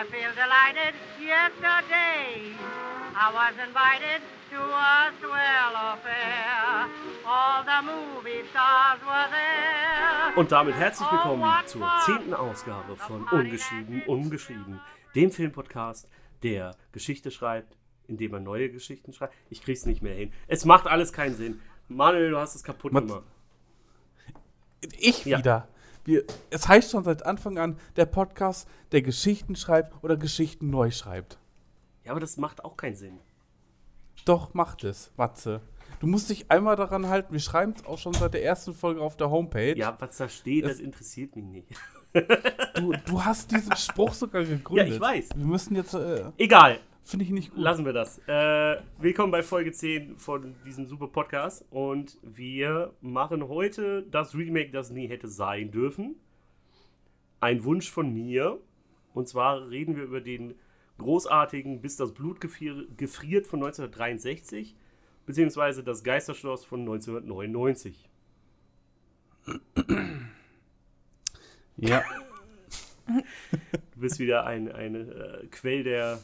I feel delighted. Yesterday I was invited to a swell affair. All the movie stars were there. Und damit herzlich willkommen zur zehnten Ausgabe von Ungeschrieben, Ungeschrieben, dem Filmpodcast, der Geschichte schreibt, indem er neue Geschichten schreibt. Ich krieg's nicht mehr hin. Es macht alles keinen Sinn. Manuel, du hast es kaputt gemacht. Ich Ja. Wir, es heißt schon seit Anfang an der Podcast, der Geschichten schreibt oder Geschichten neu schreibt. Ja, aber das macht auch keinen Sinn. Doch, macht es, Matze. Du musst dich einmal daran halten. Wir schreiben es auch schon seit der ersten Folge auf der Homepage. Ja, was da steht, das Es- interessiert mich nicht. Du, du hast diesen Spruch sogar gegründet. Ja, ich weiß. Wir müssen jetzt, äh, Egal, finde ich nicht gut. lassen wir das. Äh, willkommen bei Folge 10 von diesem super Podcast. Und wir machen heute das Remake, das nie hätte sein dürfen. Ein Wunsch von mir. Und zwar reden wir über den großartigen Bis das Blut gefrier gefriert von 1963, beziehungsweise das Geisterschloss von 1999. Ja. Du bist wieder ein, ein äh, Quell der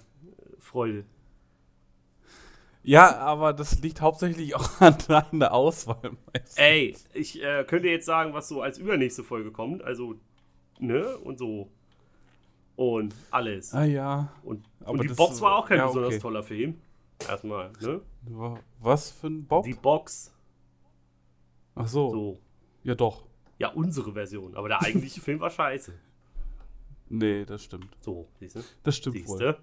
Freude. ja, aber das liegt hauptsächlich auch an deiner Auswahl. meistens. Ey, ich äh, könnte jetzt sagen, was so als übernächste Folge kommt. Also, ne? Und so. Und alles. Ah ja. Und, aber und die Box war auch kein ja, besonders okay. toller Film. Erstmal, ne? Wa- Was für ein Bob? Die Box. Ach so. So. Ja, doch. Ja, unsere Version. Aber der eigentliche Film war scheiße. Nee, das stimmt. So, siehst du? Das stimmt Siehst wohl.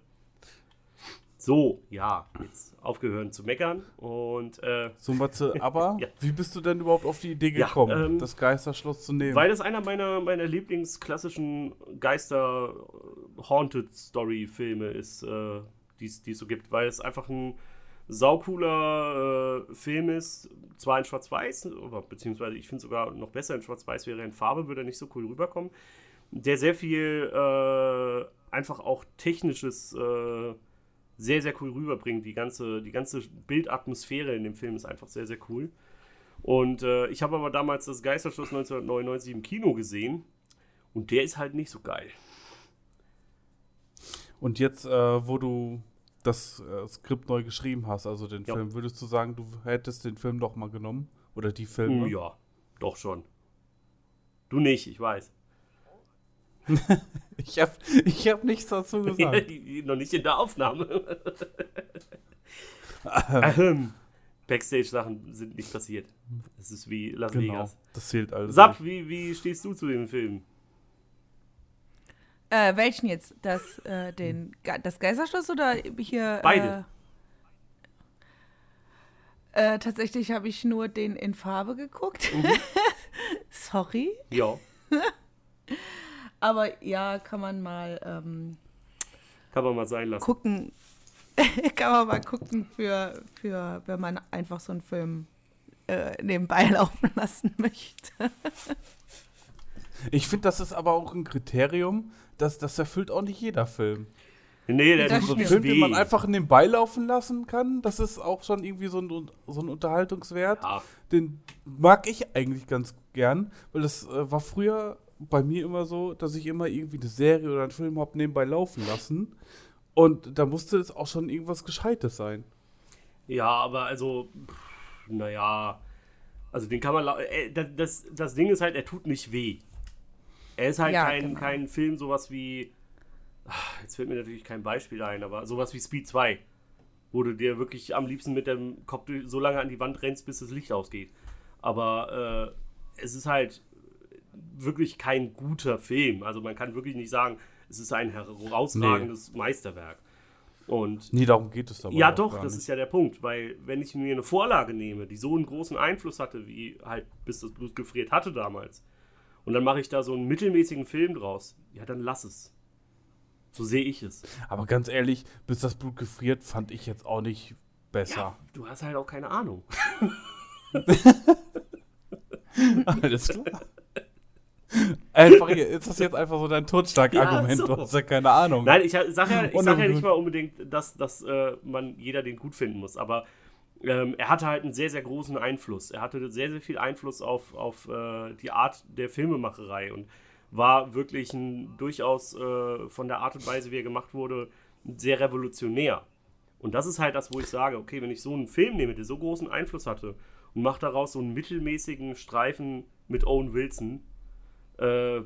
So, ja, jetzt aufgehört zu meckern. Und äh, So, Matze, aber Ja. wie bist du denn überhaupt auf die Idee Ja, gekommen, ähm, das Geisterschloss zu nehmen? Weil das einer meiner, meiner Lieblingsklassischen Geister-Haunted-Story-Filme ist, äh, die es so gibt. Weil es einfach ein saucooler äh, Film ist. Zwar in Schwarz-Weiß, beziehungsweise ich finde sogar noch besser in Schwarz-Weiß wäre in Farbe, würde er nicht so cool rüberkommen. Der sehr viel äh, einfach auch technisches äh, sehr, sehr cool rüberbringt. Die ganze, die ganze Bildatmosphäre in dem Film ist einfach sehr, sehr cool. Und äh, ich habe aber damals das Geisterschloss 1999 im Kino gesehen. Und der ist halt nicht so geil. Und jetzt, äh, wo du das äh, Skript neu geschrieben hast, also den Ja. Film, würdest du sagen, du hättest den Film doch mal genommen? Oder die Filme? Ja, doch schon. Du nicht, ich weiß. Ich habe ich hab nichts dazu gesagt. Noch nicht in der Aufnahme. Ahem. Backstage-Sachen sind nicht passiert. Es ist wie Las genau, Vegas. das zählt alles. Sap, wie, wie stehst du zu dem Film? Äh, welchen jetzt? Das, äh, den, das Geisterschloss oder hier? Beide. Äh, äh, tatsächlich habe ich nur den in Farbe geguckt. Mhm. Sorry. Ja, Aber ja, kann man mal ähm, kann man mal sein lassen. gucken. kann man mal gucken für, für, wenn man einfach so einen Film äh, nebenbei laufen lassen möchte. Ich finde, das ist aber auch ein Kriterium, dass das erfüllt auch nicht jeder Film. Nee, der Das tut So ein Film, den man einfach nebenbei laufen lassen kann, das ist auch schon irgendwie so ein, so ein Unterhaltungswert. Ja, Den mag ich eigentlich ganz gern, weil das äh, war früher bei mir immer so, dass ich immer irgendwie eine Serie oder einen Film hab nebenbei laufen lassen. Und da musste es auch schon irgendwas Gescheites sein. Ja, aber also, naja, also den kann man, äh, das, das, Ding ist halt, er tut nicht weh. Er ist halt Ja, kein, genau. kein Film, sowas wie, ach, jetzt fällt mir natürlich kein Beispiel ein, aber sowas wie Speed 2, wo du dir wirklich am liebsten mit dem Kopf so lange an die Wand rennst, bis das Licht ausgeht. Aber äh, es ist halt wirklich kein guter Film. Also man kann wirklich nicht sagen, es ist ein herausragendes Meisterwerk. Und Nee, darum geht es aber ja, doch, das nicht. ist ja der Punkt, weil wenn ich mir eine Vorlage nehme, die so einen großen Einfluss hatte, wie halt bis das Blut gefriert hatte damals, und dann mache ich da so einen mittelmäßigen Film draus, ja, dann lass es. So sehe ich es. Aber ganz ehrlich, bis das Blut gefriert, fand ich jetzt auch nicht besser. Ja, du hast halt auch keine Ahnung. Alles klar. Einfach, ist das jetzt einfach so dein Totschlagargument? Ja, so. Du hast ja keine Ahnung. Nein, ich sage ja, ich sag ja nicht mal unbedingt, dass, dass äh, man jeder den gut finden muss, aber ähm, er hatte halt einen sehr, sehr großen Einfluss. Er hatte sehr, sehr viel Einfluss auf, auf äh, die Art der Filmemacherei und war wirklich ein, durchaus äh, von der Art und Weise, wie er gemacht wurde, sehr revolutionär. Und das ist halt das, wo ich sage, okay, wenn ich so einen Film nehme, der so großen Einfluss hatte und mache daraus so einen mittelmäßigen Streifen mit Owen Wilson, äh,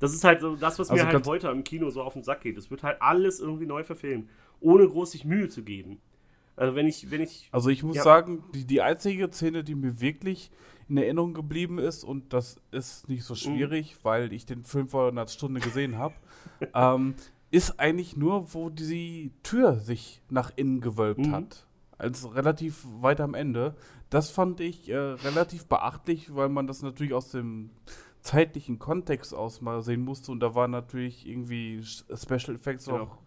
das ist halt so das, was Also mir halt heute im Kino so auf den Sack geht. Es wird halt alles irgendwie neu verfilmt, ohne groß sich Mühe zu geben. Also wenn ich, wenn ich, Also ich muss Ja. sagen, die, die einzige Szene, die mir wirklich in Erinnerung geblieben ist, und das ist nicht so schwierig, weil ich den Film vor einer Stunde gesehen habe, ähm, ist eigentlich nur, wo die Tür sich nach innen gewölbt Mhm. hat. Also relativ weit am Ende. Das fand ich äh, relativ beachtlich, weil man das natürlich aus dem zeitlichen Kontext aus mal sehen musste. Und da war natürlich irgendwie Special Effects Genau. auch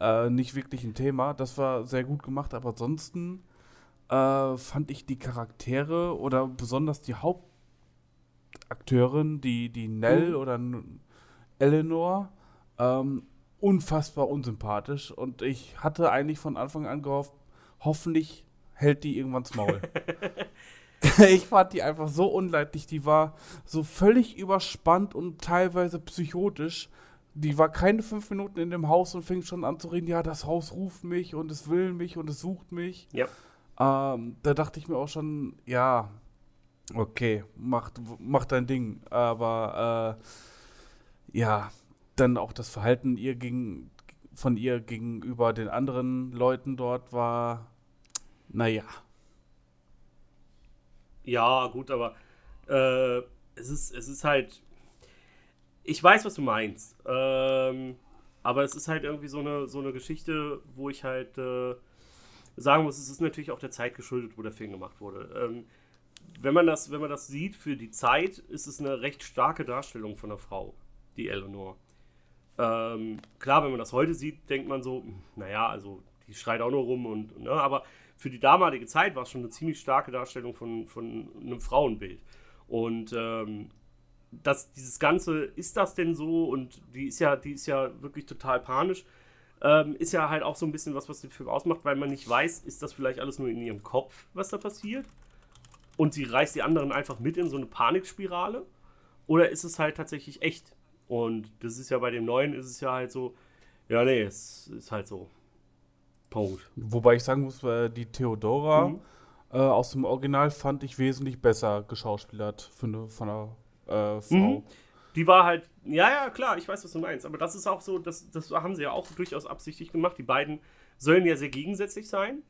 äh, nicht wirklich ein Thema. Das war sehr gut gemacht, aber ansonsten äh, fand ich die Charaktere oder besonders die Hauptakteurin, die, die Nell Mhm. oder Eleanor, ähm, unfassbar unsympathisch. Und ich hatte eigentlich von Anfang an gehofft, hoffentlich hält die irgendwann das Maul. ich fand die einfach so unleidlich. Die war so völlig überspannt und teilweise psychotisch. Die war keine fünf Minuten in dem Haus und fing schon an zu reden, ja, das Haus ruft mich und es will mich und es sucht mich. ja, Ähm, da dachte ich mir auch schon, ja, okay, mach, mach dein Ding. Aber äh, ja, dann auch das Verhalten ihr gegen, von ihr gegenüber den anderen Leuten dort war, naja. ja, gut, aber äh, es ist, es ist halt, ich weiß, was du meinst, ähm, aber es ist halt irgendwie so eine, so eine Geschichte, wo ich halt äh, sagen muss, es ist natürlich auch der Zeit geschuldet, wo der Film gemacht wurde. Ähm, wenn man das, wenn man das sieht für die Zeit, ist es eine recht starke Darstellung von einer Frau, die Eleanor. Ähm, klar, wenn man das heute sieht, denkt man so, hm, naja, also die schreit auch nur rum und, ne, aber für die damalige Zeit war es schon eine ziemlich starke Darstellung von, von einem Frauenbild. Und ähm, das, dieses Ganze, ist das denn so? Und die ist ja, die ist ja wirklich total panisch. Ähm, ist ja halt auch so ein bisschen was, was den Film ausmacht, weil man nicht weiß, ist das vielleicht alles nur in ihrem Kopf, was da passiert? Und sie reißt die anderen einfach mit in so eine Panikspirale? Oder ist es halt tatsächlich echt? Und das ist ja bei dem neuen, ist es ja halt so, ja, nee, es ist halt so. Punkt. Wobei ich sagen muss, äh, die Theodora Mhm. äh, aus dem Original fand ich wesentlich besser geschauspielert eine, von einer äh, Frau. Mhm. Die war halt, ja, ja, klar, ich weiß, was du meinst, aber das ist auch so, das, das haben sie ja auch durchaus absichtlich gemacht. Die beiden sollen ja sehr gegensätzlich sein.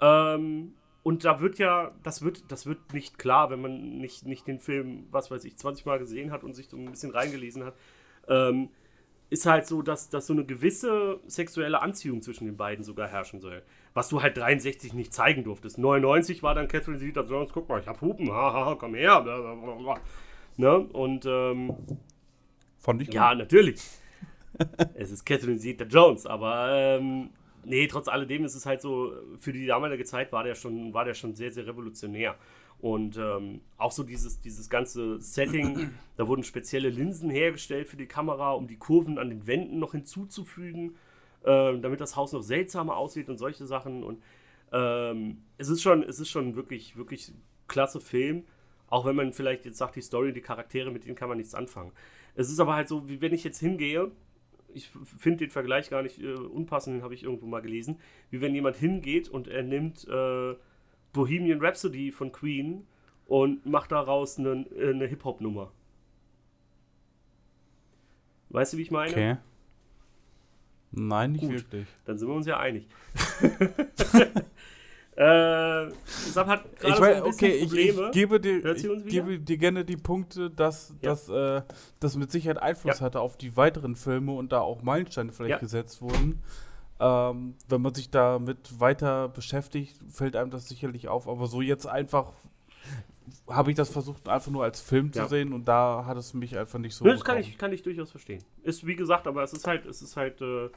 Ähm, und da wird ja, das wird, das wird nicht klar, wenn man nicht, nicht den Film, was weiß ich, 20 Mal gesehen hat und sich so ein bisschen reingelesen hat. Ähm, ist halt so, dass, dass so eine gewisse sexuelle Anziehung zwischen den beiden sogar herrschen soll. Was du halt 63 nicht zeigen durftest. 99 war dann Catherine Zeta-Jones, guck mal, ich hab Hupen, haha, komm her. Ne? Und ähm, Fand ich gut. ja, natürlich. es ist Catherine Zeta-Jones, aber ähm, nee, trotz alledem ist es halt so, für die damalige Zeit war der schon, war der schon sehr, sehr revolutionär. Und ähm, auch so dieses, dieses ganze Setting, da wurden spezielle Linsen hergestellt für die Kamera, um die Kurven an den Wänden noch hinzuzufügen, ähm, damit das Haus noch seltsamer aussieht und solche Sachen. Und ähm, es ist schon, es ist schon wirklich, wirklich klasse Film. Auch wenn man vielleicht jetzt sagt, die Story, die Charaktere, mit denen kann man nichts anfangen. Es ist aber halt so, wie wenn ich jetzt hingehe, ich finde den Vergleich gar nicht äh, unpassend, den habe ich irgendwo mal gelesen, wie wenn jemand hingeht und er nimmt äh, Bohemian Rhapsody von Queen und macht daraus eine, eine Hip-Hop-Nummer. Weißt du, wie ich meine? Okay. Nein, nicht Gut. wirklich. Dann sind wir uns ja einig. äh, Sam hat gerade Ich so mein, ein bisschen okay, ich, ich, gebe dir, ich gebe dir gerne die Punkte, dass Ja. dass, äh, das mit Sicherheit Einfluss Ja. hatte auf die weiteren Filme und da auch Meilensteine vielleicht Ja. gesetzt wurden. Ähm, wenn man sich damit weiter beschäftigt, fällt einem das sicherlich auf. Aber so jetzt einfach habe ich das versucht, einfach nur als Film Ja. zu sehen und da hat es mich einfach nicht so. Das kann ich, kann ich durchaus verstehen. Ist wie gesagt, aber es ist halt, es ist halt, äh,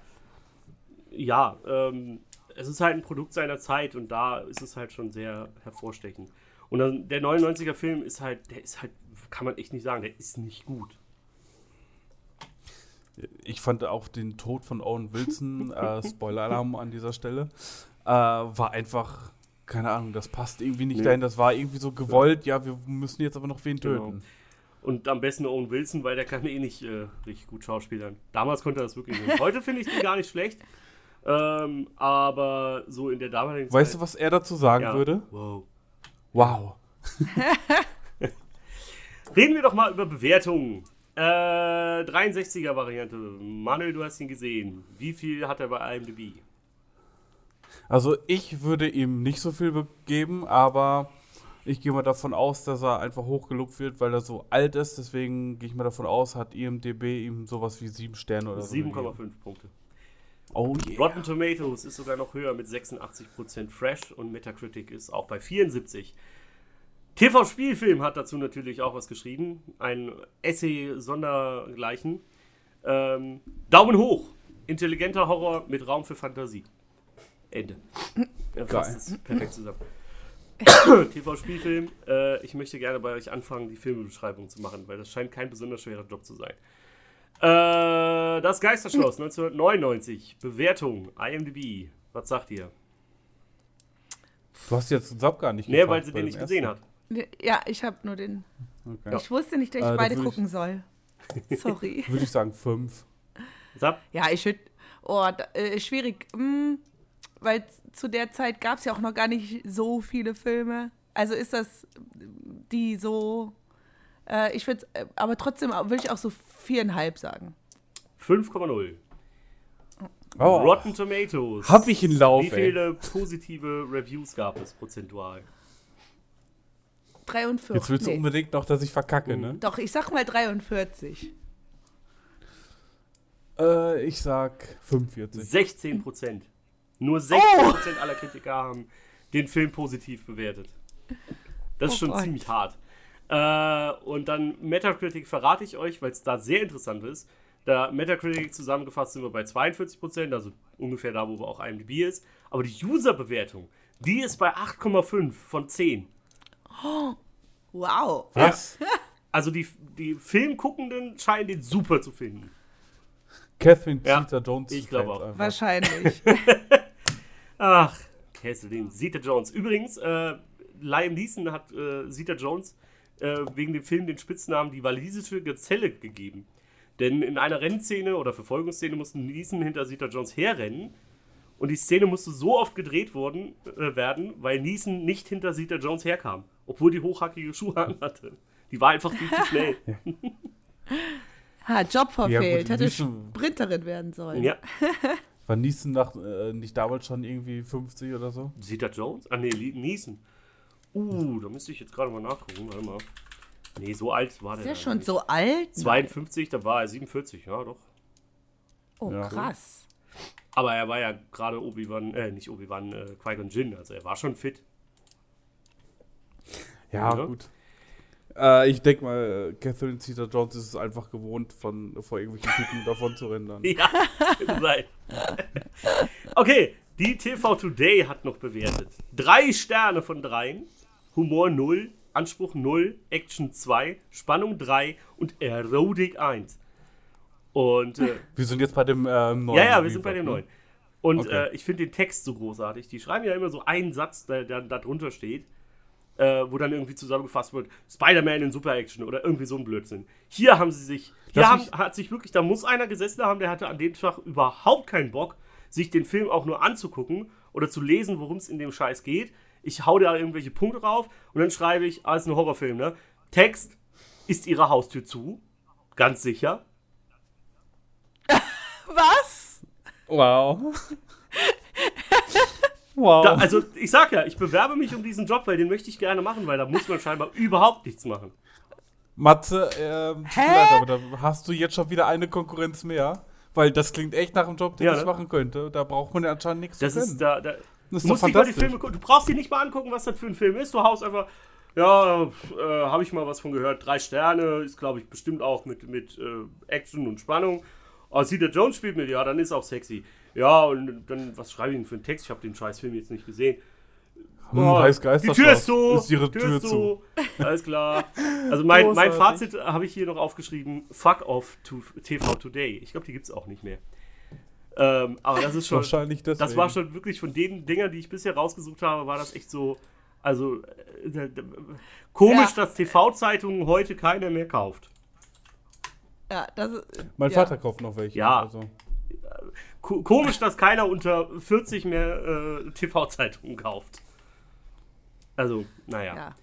ja, ähm, es ist halt ein Produkt seiner Zeit und da ist es halt schon sehr hervorstechend. Und dann, der 99er Film ist halt, der ist halt, kann man echt nicht sagen, der ist nicht gut. Ich fand auch den Tod von Owen Wilson, äh, Spoiler-Alarm an dieser Stelle, äh, war einfach, keine Ahnung, das passt irgendwie nicht Nee. dahin. Das war irgendwie so gewollt, ja, wir müssen jetzt aber noch wen Genau. töten. Und am besten Owen Wilson, weil der kann eh nicht äh, richtig gut schauspielern. Damals konnte er das wirklich nicht. Heute finde ich den gar nicht schlecht. Ähm, aber so in der damaligen Weißt du, was er dazu sagen Ja. würde? Wow. Wow. Reden wir doch mal über Bewertungen. Äh, 63er Variante. Manuel, du hast ihn gesehen. Wie viel hat er bei IMDb? Also ich würde ihm nicht so viel be- geben, aber ich gehe mal davon aus, dass er einfach hochgelobt wird, weil er so alt ist. Deswegen gehe ich mal davon aus, hat IMDB ihm sowas wie 7 Sterne oder so. gegeben. 7,5 Punkte. Oh yeah. Rotten Tomatoes ist sogar noch höher mit 86% Fresh und Metacritic ist auch bei 74. TV Spielfilm hat dazu natürlich auch was geschrieben. Ein Essay sondergleichen. Ähm, Daumen hoch. Intelligenter Horror mit Raum für Fantasie. Ende. Ja, fasst es perfekt zusammen. TV Spielfilm. Äh, ich möchte gerne bei euch anfangen, die Filmebeschreibung zu machen, weil das scheint kein besonders schwerer Job zu sein. Äh, das Geisterschloss 1999. Bewertung IMDb. Was sagt ihr? Du hast jetzt Sab gar nicht Nee, gefragt weil sie den nicht gesehen hat. Ja, ich habe nur den. Okay. Ich wusste nicht, dass ich Äh, beide würd ich- gucken soll. Sorry. Würde ich sagen 5. Sab? Ja, ich würde. Oh, da, äh, schwierig. Hm, weil zu der Zeit gab es ja auch noch gar nicht so viele Filme. Also ist das die so. Äh, ich würde, äh, aber trotzdem würde ich auch so viereinhalb sagen. 5,0. Oh, Rotten Tomatoes. hab ich einen Lauf, Wie ey. viele positive Reviews gab es prozentual? 43. Jetzt willst du nee. unbedingt noch, dass ich verkacke, ne? Doch, ich sag mal 43. Äh, ich sag 45. 16 Prozent. Nur 16 Prozent aller Kritiker haben den Film positiv bewertet. Das ist Oh schon Gott. ziemlich hart. Äh, und dann Metacritic verrate ich euch, weil es da sehr interessant ist. Da Metacritic zusammengefasst sind wir bei 42 Prozent, also ungefähr da, wo wir auch IMDb ist. Aber die User-Bewertung, die ist bei 8,5 von 10. Wow. Was? Also die, die Filmguckenden scheinen den super zu finden. Catherine Ja, Zeta-Jones. ich glaube auch. einfach. Wahrscheinlich. Ach, Kesselin. Zeta Jones. Übrigens, äh, Liam Neeson hat äh, Zeta Jones äh, wegen dem Film den Spitznamen die walisische Gazelle gegeben. Denn in einer Rennszene oder Verfolgungsszene musste Neeson hinter Zeta Jones herrennen. Und die Szene musste so oft gedreht worden, äh, werden, weil Neeson nicht hinter Zeta Jones herkam. Obwohl die hochhackige Schuhe anhatte. Die war einfach viel zu schnell. ha, Job verfehlt. gut, Hätte Sprinterin werden sollen. ja. War Neeson nach, äh, nicht damals schon irgendwie 50 oder so? Zeta Jones? Ah, nee, Neeson. Uh, da müsste ich jetzt gerade mal nachgucken. Warte mal. Nee, so alt war der. Ist der schon nicht. so alt? 52, da war er 47, ja doch. Oh, Ja. krass. Aber er war ja gerade Obi-Wan, äh, nicht Obi-Wan, äh, Qui-Gon Jinn, also er war schon fit. Ja, Ja. gut. Äh, ich denke mal, Catherine Zeta-Jones ist es einfach gewohnt, von, vor irgendwelchen Typen davon zu rennen. Dann. Ja, sein. okay, die TV Today hat noch bewertet. Drei Sterne von dreien, Humor 0, Anspruch 0, Action 2, Spannung 3 und Erotik 1. Und äh, Wir sind jetzt bei dem ähm, neuen. Ja, ja, wir sind bei dem ne? neuen. Und Okay. äh, ich finde den Text so großartig. Die schreiben ja immer so einen Satz, der, der da drunter steht, äh, wo dann irgendwie zusammengefasst wird: Spider-Man in Super Action oder irgendwie so ein Blödsinn. Hier haben sie sich, hier haben, hat sich wirklich, da muss einer gesessen haben, der hatte an dem Tag überhaupt keinen Bock, sich den Film auch nur anzugucken oder zu lesen, worum es in dem Scheiß geht. Ich hau da irgendwelche Punkte drauf und dann schreibe ich, ah, ist ein Horrorfilm, ne? Text, ist ihre Haustür zu? Ganz sicher. Was? Wow. wow. Da, also ich sag ja, ich bewerbe mich um diesen Job, weil den möchte ich gerne machen, weil da muss man scheinbar überhaupt nichts machen. Matze, ähm, tut mir Hä? leid, aber da hast du jetzt schon wieder eine Konkurrenz mehr. Weil das klingt echt nach einem Job, den Ja, ich ne? machen könnte. Da braucht man ja anscheinend nichts Das zu können. ist da, da das du ist musst doch die fantastisch. Filme gucken. Du brauchst dir nicht mal angucken, was das für ein Film ist. Du haust einfach, ja, äh, habe ich mal was von gehört. Drei Sterne ist, glaube ich, bestimmt auch mit, mit äh, Action und Spannung. Oh, Cedar Jones spielt mit, ja, dann ist auch sexy. Ja, und dann, was schreibe ich denn für einen Text? Ich habe den scheiß Film jetzt nicht gesehen. Hm, Oh, heißt die. Tür ist zu. Ist ihre Tür, zu. Alles klar. Also mein, mein. Fazit habe ich hier noch aufgeschrieben. Fuck off to TV Today. Ich glaube, die gibt es auch nicht mehr. Ähm, aber das ist schon... Wahrscheinlich deswegen. Das war schon wirklich von den Dingern, die ich bisher rausgesucht habe, war das echt so Also äh, komisch, Ja. dass TV-Zeitungen heute keiner mehr kauft. Ja, das ist, Mein ja. Vater kauft noch welche. Ja. Also. Ko komisch, dass keiner unter 40 mehr äh, TV-Zeitungen kauft. Also, naja. Ja.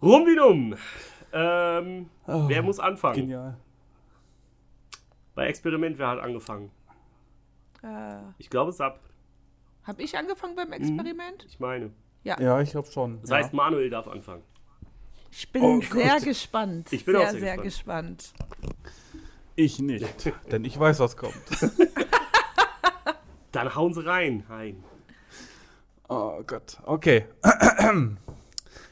Rum wie dumm. Ähm, Oh, wer muss anfangen? Genial. Bei Experiment, wer hat angefangen? Äh, Ich glaube, Sab. Habe ich angefangen Mhm. beim Experiment? Ich meine. Ja, ich glaube schon. Das ja. heißt, Manuel darf anfangen. Ich bin Oh sehr Gott. gespannt. Ich bin sehr, auch sehr sehr gespannt. ich nicht. denn ich weiß, was kommt. Dann hauen sie rein. Hein. Oh Gott. Okay.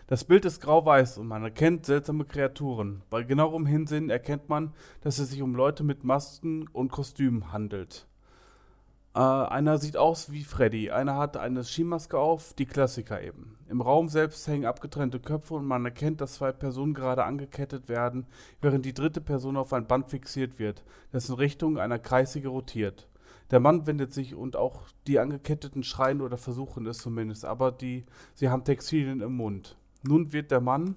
Das Bild ist grau-weiß und man erkennt seltsame Kreaturen. Bei genauerem Hinsehen erkennt man, dass es sich um Leute mit Masken und Kostümen handelt. Äh, einer sieht aus wie Freddy, einer hat eine Skimaske auf, die Klassiker eben. Im Raum selbst hängen abgetrennte Köpfe und man erkennt, dass zwei Personen gerade angekettet werden, während die dritte Person auf ein Band fixiert wird, dessen Richtung einer Kreisige rotiert. Der Mann wendet sich und auch die Angeketteten schreien oder versuchen es zumindest, aber die, sie haben Textilien im Mund. Nun wird der Mann,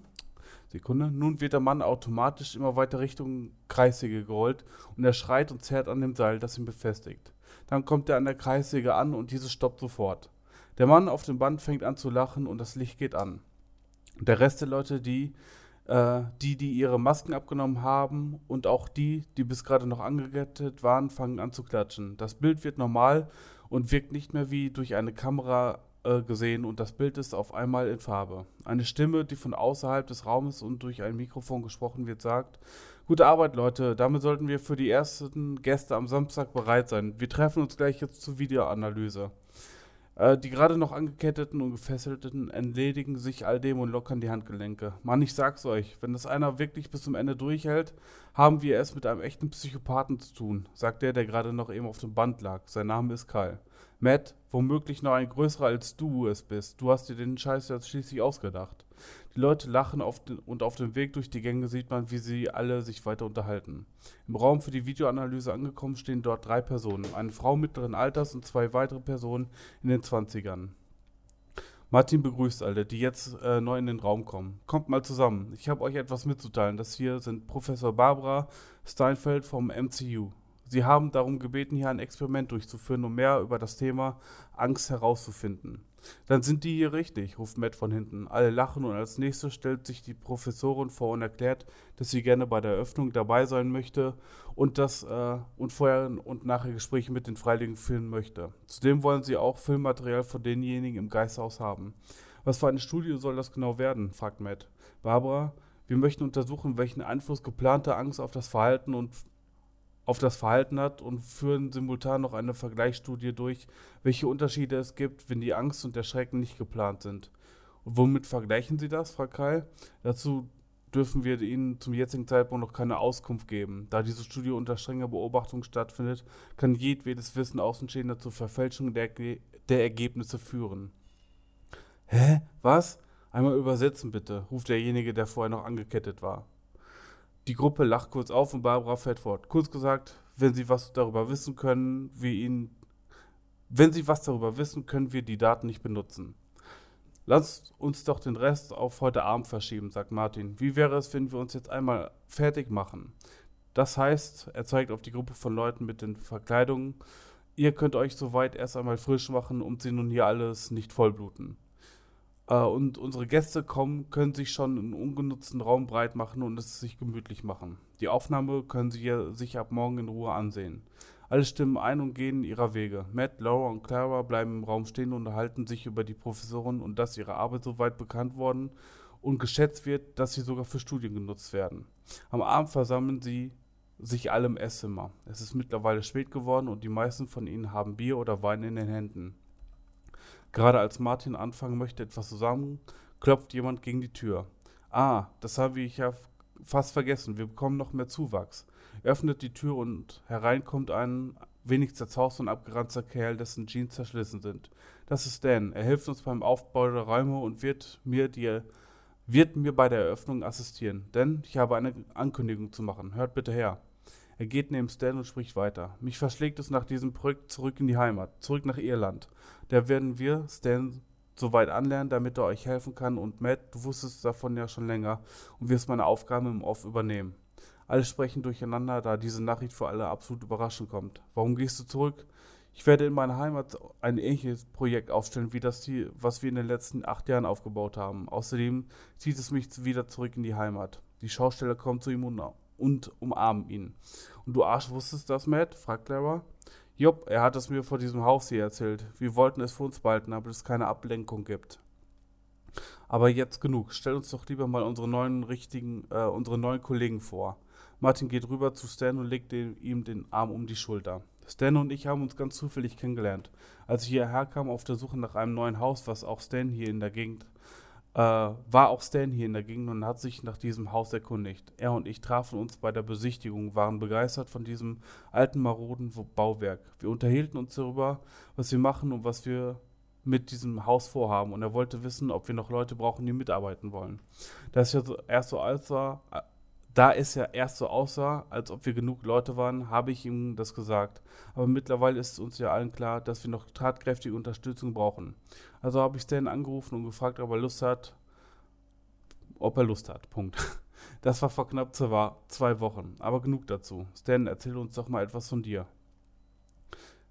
Sekunde, nun wird der Mann automatisch immer weiter Richtung Kreissäge gerollt und er schreit und zerrt an dem Seil, das ihn befestigt. Dann kommt er an der Kreissäge an und diese stoppt sofort. Der Mann auf dem Band fängt an zu lachen und das Licht geht an. Der Rest der Leute, die, äh, die, die ihre Masken abgenommen haben und auch die, die bis gerade noch angekettet waren, fangen an zu klatschen. Das Bild wird normal und wirkt nicht mehr wie durch eine Kamera äh, gesehen und das Bild ist auf einmal in Farbe. Eine Stimme, die von außerhalb des Raumes und durch ein Mikrofon gesprochen wird, sagt, Gute Arbeit, Leute. Damit sollten wir für die ersten Gäste am Samstag bereit sein. Wir treffen uns gleich jetzt zur Videoanalyse. Äh, die gerade noch angeketteten und gefesselten entledigen sich all dem und lockern die Handgelenke. Mann, ich sag's euch, wenn das einer wirklich bis zum Ende durchhält, haben wir es mit einem echten Psychopathen zu tun, sagt der, der gerade noch eben auf dem Band lag. Sein Name ist Kyle. Matt, womöglich noch ein größerer als du es bist. Du hast dir den Scheiß jetzt schließlich ausgedacht. Die Leute lachen auf den, und auf dem Weg durch die Gänge sieht man, wie sie alle sich weiter unterhalten. Im Raum für die Videoanalyse angekommen stehen dort drei Personen. Eine Frau mittleren Alters und zwei weitere Personen in den Zwanzigern. Martin begrüßt alle, die jetzt äh, neu in den Raum kommen. Kommt mal zusammen. Ich habe euch etwas mitzuteilen. Das hier sind Professor Barbara Steinfeld vom MCU. Sie haben darum gebeten, hier ein Experiment durchzuführen, um mehr über das Thema Angst herauszufinden. Dann sind die hier richtig, ruft Matt von hinten. Alle lachen und als nächstes stellt sich die Professorin vor und erklärt, dass sie gerne bei der Eröffnung dabei sein möchte und das äh, und vorher und nachher Gespräche mit den Freiwilligen führen möchte. Zudem wollen sie auch Filmmaterial von denjenigen im Geisterhaus haben. Was für eine Studie soll das genau werden? fragt Matt. Barbara, wir möchten untersuchen, welchen Einfluss geplante Angst auf das Verhalten und auf das Verhalten hat und führen simultan noch eine Vergleichsstudie durch, welche Unterschiede es gibt, wenn die Angst und der Schrecken nicht geplant sind. Und womit vergleichen Sie das? fragt Kyle. Dazu dürfen wir Ihnen zum jetzigen Zeitpunkt noch keine Auskunft geben. Da diese Studie unter strenger Beobachtung stattfindet, kann jedwedes Wissen Außenstehender zur Verfälschung der, der Ergebnisse führen. Hä? Was? Einmal übersetzen bitte, ruft derjenige, der vorher noch angekettet war. Die Gruppe lacht kurz auf und Barbara fährt fort. Kurz gesagt, wenn Sie was darüber wissen können, wir Ihnen, wenn Sie was darüber wissen, können wir die Daten nicht benutzen. Lasst uns doch den Rest auf heute Abend verschieben, sagt Martin. Wie wäre es, wenn wir uns jetzt einmal fertig machen? Das heißt, er zeigt auf die Gruppe von Leuten mit den Verkleidungen. Ihr könnt euch soweit erst einmal frisch machen und sie nun hier alles nicht vollbluten. Äh, und unsere Gäste kommen, können sich schon einen ungenutzten Raum breit machen und es sich gemütlich machen. Die Aufnahme können sie sich ab morgen in Ruhe ansehen. Alle stimmen ein und gehen ihrer Wege. Matt, Laura und Clara bleiben im Raum stehen und unterhalten sich über die Professorin und dass ihre Arbeit so weit bekannt worden und geschätzt wird, dass sie sogar für Studien genutzt werden. Am Abend versammeln sie sich alle im Esszimmer. Es ist mittlerweile spät geworden und die meisten von ihnen haben Bier oder Wein in den Händen. Gerade als Martin anfangen möchte, etwas zu sagen, klopft jemand gegen die Tür. Ah, das habe ich ja fast vergessen. Wir bekommen noch mehr Zuwachs. Öffnet die Tür und herein kommt ein wenig zerzauster und abgeranzter Kerl, dessen Jeans zerschlissen sind. Das ist Dan. Er hilft uns beim Aufbau der Räume und wird mir die wird mir bei der Eröffnung assistieren, denn ich habe eine Ankündigung zu machen. Hört bitte her. Er geht neben Stan und spricht weiter. Mich verschlägt es nach diesem Projekt zurück in die Heimat, zurück nach Irland. Da werden wir, Stan soweit anlernen, damit er euch helfen kann. Und Matt, du wusstest davon ja schon länger und wirst meine Aufgabe im Off übernehmen. Alle sprechen durcheinander, da diese Nachricht für alle absolut überraschend kommt. Warum gehst du zurück? Ich werde in meiner Heimat ein ähnliches Projekt aufstellen, wie das, die, was wir in den letzten acht Jahren aufgebaut haben. Außerdem zieht es mich wieder zurück in die Heimat. Die Schausteller kommen zu ihm und, umarmen ihn. Und du Arsch wusstest das, Matt? fragt Clara. Jupp, er hat es mir vor diesem Haus hier erzählt. Wir wollten es für uns behalten, aber es keine Ablenkung gibt. Aber jetzt genug. Stell uns doch lieber mal unsere neuen richtigen, äh, unsere neuen Kollegen vor. Martin geht rüber zu Stan und legt den, ihm den Arm um die Schulter. Stan und ich haben uns ganz zufällig kennengelernt. Als ich hierher kam auf der Suche nach einem neuen Haus, was auch Stan hier in der Gegend äh, war auch Stan hier in der Gegend und hat sich nach diesem Haus erkundigt. Er und ich trafen uns bei der Besichtigung, waren begeistert von diesem alten, maroden Bauwerk. Wir unterhielten uns darüber, was wir machen und was wir mit diesem Haus vorhaben. Und er wollte wissen, ob wir noch Leute brauchen, die mitarbeiten wollen. Das ist ja erst so als war, da es ja erst so aussah, als ob wir genug Leute waren, habe ich ihm das gesagt. Aber mittlerweile ist uns ja allen klar, dass wir noch tatkräftige Unterstützung brauchen. Also habe ich Stan angerufen und gefragt, ob er Lust hat. Ob er Lust hat. Punkt. Das war vor knapp zwei Wochen. Aber genug dazu. Stan, erzähl uns doch mal etwas von dir.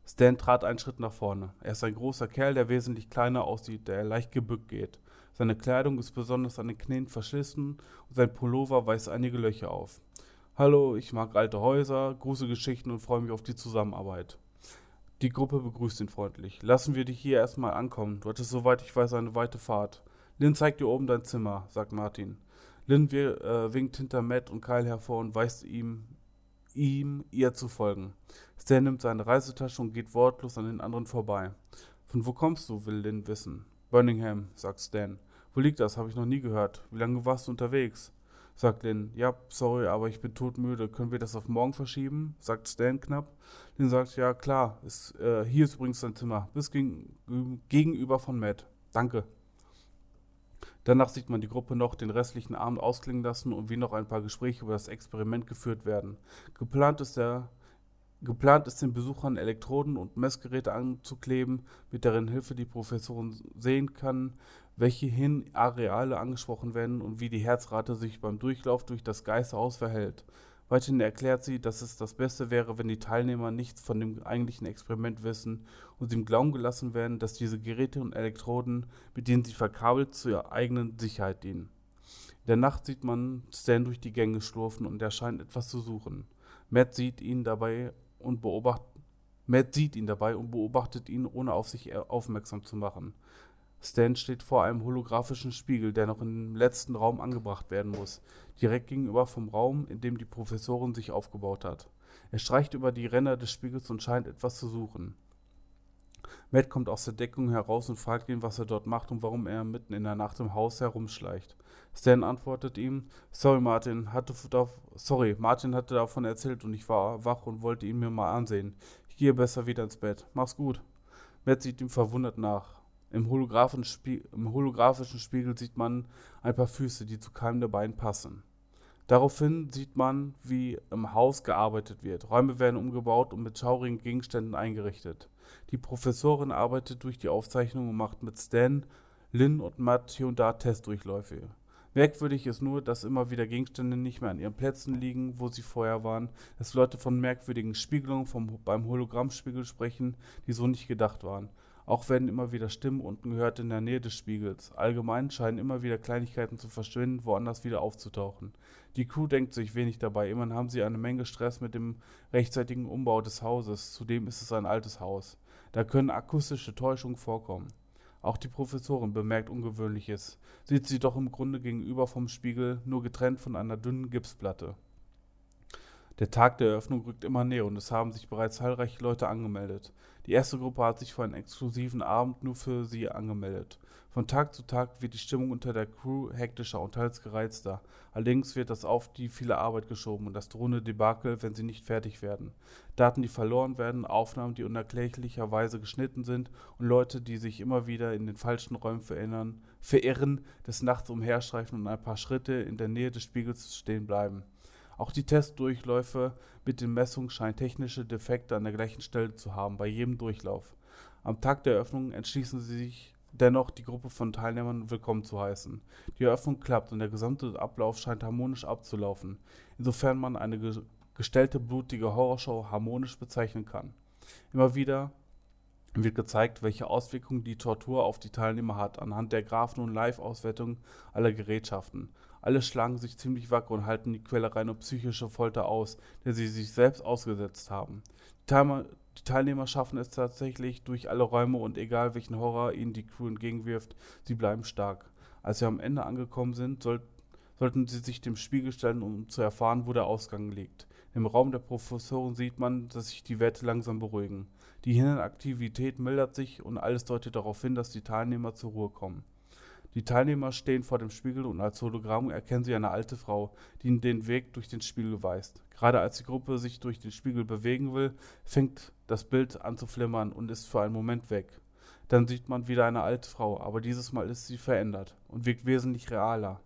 Stan trat einen Schritt nach vorne. Er ist ein großer Kerl, der wesentlich kleiner aussieht, der leicht gebückt geht. Seine Kleidung ist besonders an den Knien verschlissen und sein Pullover weist einige Löcher auf. Hallo, ich mag alte Häuser, Gruselgeschichten und freue mich auf die Zusammenarbeit. Die Gruppe begrüßt ihn freundlich. Lassen wir dich hier erstmal ankommen. Du hattest, soweit ich weiß, eine weite Fahrt. Lynn zeigt dir oben dein Zimmer, sagt Martin. Lynn äh, winkt hinter Matt und Kyle hervor und weist ihm, ihm, ihr zu folgen. Stan nimmt seine Reisetasche und geht wortlos an den anderen vorbei. Von wo kommst du, will Lynn wissen. Birmingham, sagt Stan. Wo liegt das? Habe ich noch nie gehört. Wie lange warst du unterwegs? Sagt Lynn. Ja, sorry, aber ich bin todmüde. Können wir das auf morgen verschieben? Sagt Stan knapp. Lynn sagt, ja klar. Ist, äh, hier ist übrigens dein Zimmer. Bis gegen, gegenüber von Matt. Danke. Danach sieht man die Gruppe noch den restlichen Abend ausklingen lassen und wie noch ein paar Gespräche über das Experiment geführt werden. Geplant ist der Geplant ist den Besuchern Elektroden und Messgeräte anzukleben, mit deren Hilfe die Professorin sehen kann, welche Hirnareale angesprochen werden und wie die Herzrate sich beim Durchlauf durch das Geisterhaus verhält. Weiterhin erklärt sie, dass es das Beste wäre, wenn die Teilnehmer nichts von dem eigentlichen Experiment wissen und sie im Glauben gelassen werden, dass diese Geräte und Elektroden, mit denen sie verkabelt, zu ihrer eigenen Sicherheit dienen. In der Nacht sieht man Stan durch die Gänge schlurfen und er scheint etwas zu suchen. Matt sieht ihn dabei und beobachtet Matt sieht ihn dabei und beobachtet ihn, ohne auf sich aufmerksam zu machen. Stan steht vor einem holographischen Spiegel, der noch im letzten Raum angebracht werden muss, direkt gegenüber vom Raum, in dem die Professorin sich aufgebaut hat. Er streicht über die Ränder des Spiegels und scheint etwas zu suchen. Matt kommt aus der Deckung heraus und fragt ihn, was er dort macht und warum er mitten in der Nacht im Haus herumschleicht. Stan antwortet ihm, sorry Martin, hatte sorry, Martin hatte davon erzählt und ich war wach und wollte ihn mir mal ansehen. Ich gehe besser wieder ins Bett. Mach's gut. Matt sieht ihm verwundert nach. Im Im holographischen Spiegel sieht man ein paar Füße, die zu keinem der beiden passen. Daraufhin sieht man, wie im Haus gearbeitet wird. Räume werden umgebaut und mit schaurigen Gegenständen eingerichtet. Die Professorin arbeitet durch die Aufzeichnung und macht mit Stan, Lynn und Matt hier und da Testdurchläufe. Merkwürdig ist nur, dass immer wieder Gegenstände nicht mehr an ihren Plätzen liegen, wo sie vorher waren, dass Leute von merkwürdigen Spiegelungen vom, beim Hologrammspiegel sprechen, die so nicht gedacht waren. Auch werden immer wieder Stimmen unten gehört in der Nähe des Spiegels. Allgemein scheinen immer wieder Kleinigkeiten zu verschwinden, woanders wieder aufzutauchen. Die Crew denkt sich wenig dabei, immerhin haben sie eine Menge Stress mit dem rechtzeitigen Umbau des Hauses, zudem ist es ein altes Haus. Da können akustische Täuschungen vorkommen. Auch die Professorin bemerkt Ungewöhnliches, sieht sie doch im Grunde gegenüber vom Spiegel, nur getrennt von einer dünnen Gipsplatte. Der Tag der Eröffnung rückt immer näher und es haben sich bereits zahlreiche Leute angemeldet. Die erste Gruppe hat sich für einen exklusiven Abend nur für sie angemeldet. Von Tag zu Tag wird die Stimmung unter der Crew hektischer und teils gereizter. Allerdings wird das auf die viele Arbeit geschoben und das drohende Debakel, wenn sie nicht fertig werden. Daten, die verloren werden, Aufnahmen, die unerklärlicherweise geschnitten sind und Leute, die sich immer wieder in den falschen Räumen verirren, verirren des Nachts umherstreifen und ein paar Schritte in der Nähe des Spiegels stehen bleiben. Auch die Testdurchläufe mit den Messungen scheinen technische Defekte an der gleichen Stelle zu haben bei jedem Durchlauf. Am Tag der Eröffnung entschließen sie sich dennoch die Gruppe von Teilnehmern willkommen zu heißen. Die Eröffnung klappt und der gesamte Ablauf scheint harmonisch abzulaufen, insofern man eine ge gestellte blutige Horrorshow harmonisch bezeichnen kann. Immer wieder wird gezeigt, welche Auswirkungen die Tortur auf die Teilnehmer hat, anhand der Graphen und Live-Auswertung aller Gerätschaften. Alle schlagen sich ziemlich wacker und halten die Quälereien und psychische Folter aus, der sie sich selbst ausgesetzt haben. Die Teilnehmer, die Teilnehmer schaffen es tatsächlich durch alle Räume und egal welchen Horror ihnen die Crew entgegenwirft, sie bleiben stark. Als sie am Ende angekommen sind, soll, sollten sie sich dem Spiegel stellen, um zu erfahren, wo der Ausgang liegt. Im Raum der Professoren sieht man, dass sich die Werte langsam beruhigen. Die Hirnaktivität mildert sich und alles deutet darauf hin, dass die Teilnehmer zur Ruhe kommen. Die Teilnehmer stehen vor dem Spiegel und als Hologramm erkennen sie eine alte Frau, die ihnen den Weg durch den Spiegel weist. Gerade als die Gruppe sich durch den Spiegel bewegen will, fängt das Bild an zu flimmern und ist für einen Moment weg. Dann sieht man wieder eine alte Frau, aber dieses Mal ist sie verändert und wirkt wesentlich realer.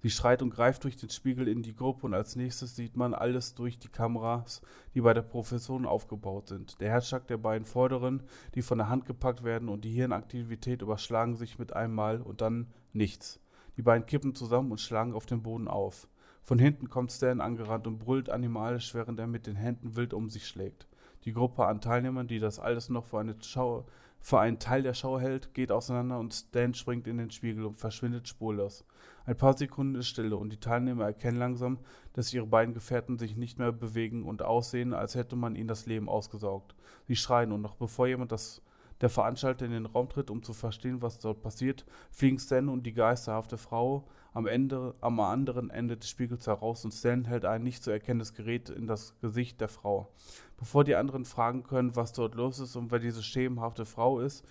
Sie schreit und greift durch den Spiegel in die Gruppe und als nächstes sieht man alles durch die Kameras, die bei der Professoren aufgebaut sind. Der Herzschlag der beiden Vorderen, die von der Hand gepackt werden und die Hirnaktivität überschlagen sich mit einem Mal und dann nichts. Die beiden kippen zusammen und schlagen auf den Boden auf. Von hinten kommt Stan angerannt und brüllt animalisch, während er mit den Händen wild um sich schlägt. Die Gruppe an Teilnehmern, die das alles noch für eine Schau für einen Teil der Show hält, geht auseinander und Stan springt in den Spiegel und verschwindet spurlos. Ein paar Sekunden ist Stille und die Teilnehmer erkennen langsam, dass ihre beiden Gefährten sich nicht mehr bewegen und aussehen, als hätte man ihnen das Leben ausgesaugt. Sie schreien und noch bevor jemand das der Veranstalter in den Raum tritt, um zu verstehen, was dort passiert, fliegen Stan und die geisterhafte Frau am, Ende, am anderen Ende des Spiegels heraus und Stan hält ein nicht zu erkennendes Gerät in das Gesicht der Frau. Bevor die anderen fragen können, was dort los ist und wer diese schemenhafte Frau ist,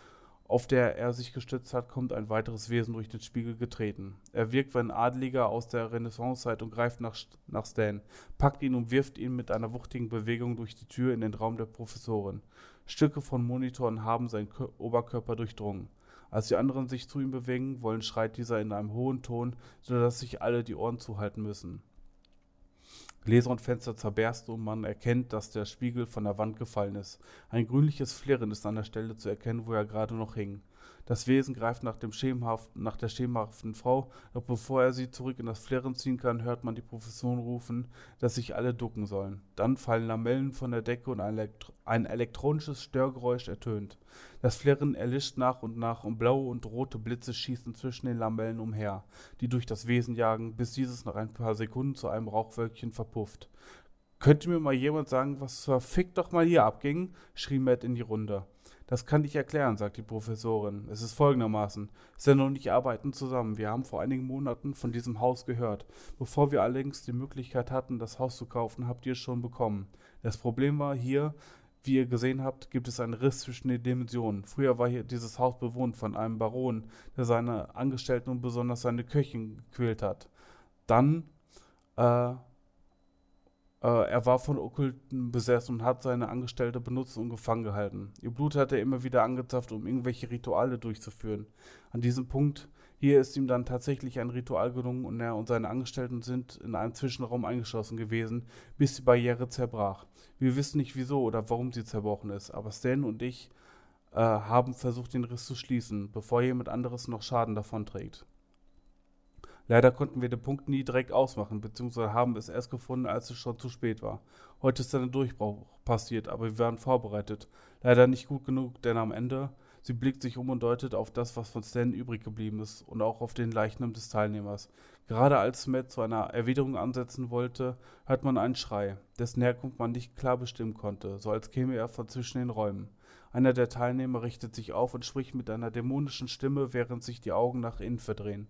auf der er sich gestützt hat, kommt ein weiteres Wesen durch den Spiegel getreten. Er wirkt wie ein Adeliger aus der Renaissancezeit und greift nach, nach Stan, packt ihn und wirft ihn mit einer wuchtigen Bewegung durch die Tür in den Raum der Professorin. Stücke von Monitoren haben seinen Oberkörper durchdrungen. Als die anderen sich zu ihm bewegen wollen, schreit dieser in einem hohen Ton, sodass sich alle die Ohren zuhalten müssen. Gläser und Fenster zerbersten und man erkennt, dass der Spiegel von der Wand gefallen ist. Ein grünliches Flirren ist an der Stelle zu erkennen, wo er gerade noch hing. Das Wesen greift nach, dem schemenhaften, nach der schemenhaften Frau, doch bevor er sie zurück in das Flirren ziehen kann, hört man die Professoren rufen, dass sich alle ducken sollen. Dann fallen Lamellen von der Decke und ein, Elektro ein elektronisches Störgeräusch ertönt. Das Flirren erlischt nach und nach und blaue und rote Blitze schießen zwischen den Lamellen umher, die durch das Wesen jagen, bis dieses nach ein paar Sekunden zu einem Rauchwölkchen verpufft. Könnte mir mal jemand sagen, was verfickt doch mal hier abging? schrie Matt in die Runde. Das kann ich erklären, sagt die Professorin. Es ist folgendermaßen. Sen und ich arbeiten zusammen. Wir haben vor einigen Monaten von diesem Haus gehört. Bevor wir allerdings die Möglichkeit hatten, das Haus zu kaufen, habt ihr es schon bekommen. Das Problem war hier, wie ihr gesehen habt, gibt es einen Riss zwischen den Dimensionen. Früher war hier dieses Haus bewohnt von einem Baron, der seine Angestellten und besonders seine Köchin gequält hat. Dann äh, er war von Okkulten besessen und hat seine Angestellte benutzt und gefangen gehalten. Ihr Blut hat er immer wieder angezapft, um irgendwelche Rituale durchzuführen. An diesem Punkt hier ist ihm dann tatsächlich ein Ritual gelungen und er und seine Angestellten sind in einem Zwischenraum eingeschlossen gewesen, bis die Barriere zerbrach. Wir wissen nicht wieso oder warum sie zerbrochen ist, aber Stan und ich äh, haben versucht, den Riss zu schließen, bevor jemand anderes noch Schaden davonträgt. Leider konnten wir den Punkt nie direkt ausmachen, beziehungsweise haben es erst gefunden, als es schon zu spät war. Heute ist dann ein Durchbruch passiert, aber wir waren vorbereitet. Leider nicht gut genug, denn am Ende, sie blickt sich um und deutet auf das, was von Stan übrig geblieben ist und auch auf den Leichnam des Teilnehmers. Gerade als Matt zu einer Erwiderung ansetzen wollte, hört man einen Schrei, dessen Herkunft man nicht klar bestimmen konnte, so als käme er von zwischen den Räumen. Einer der Teilnehmer richtet sich auf und spricht mit einer dämonischen Stimme, während sich die Augen nach innen verdrehen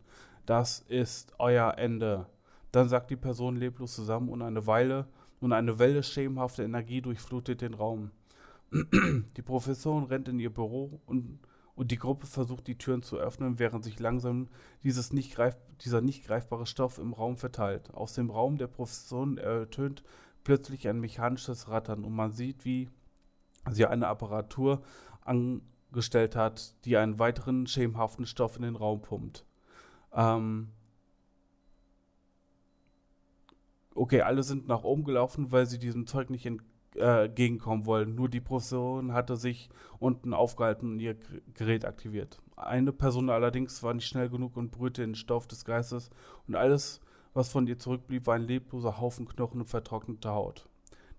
das ist euer Ende. Dann sagt die Person leblos zusammen und eine Weile und eine Welle schemenhafter Energie durchflutet den Raum. Die Professorin rennt in ihr Büro und, und die Gruppe versucht, die Türen zu öffnen, während sich langsam dieses nicht greif, dieser nicht greifbare Stoff im Raum verteilt. Aus dem Raum der Professorin ertönt plötzlich ein mechanisches Rattern und man sieht, wie sie eine Apparatur angestellt hat, die einen weiteren schemenhaften Stoff in den Raum pumpt. Ähm, okay, alle sind nach oben gelaufen, weil sie diesem Zeug nicht äh, gegenkommen wollen. Nur die Professorin hatte sich unten aufgehalten und ihr Gerät aktiviert. Eine Person allerdings war nicht schnell genug und berührte den Stoff des Geistes und alles, was von ihr zurückblieb, war ein lebloser Haufen Knochen und vertrocknete Haut.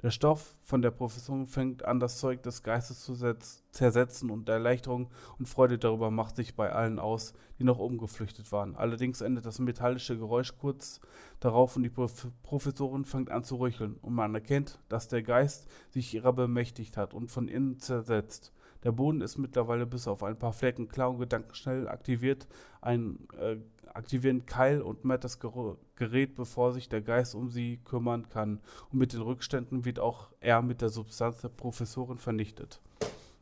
Der Stoff von der Professorin fängt an, das Zeug des Geistes zu setz- zersetzen und Erleichterung und Freude darüber macht sich bei allen aus, die noch oben geflüchtet waren. Allerdings endet das metallische Geräusch kurz darauf und die Prof Professorin fängt an zu röcheln und man erkennt, dass der Geist sich ihrer bemächtigt hat und von innen zersetzt. Der Boden ist mittlerweile bis auf ein paar Flecken klar und gedankenschnell aktiviert. Ein äh, aktivieren Kyle und Matt das Gerät, bevor sich der Geist um sie kümmern kann. Und mit den Rückständen wird auch er mit der Substanz der Professorin vernichtet.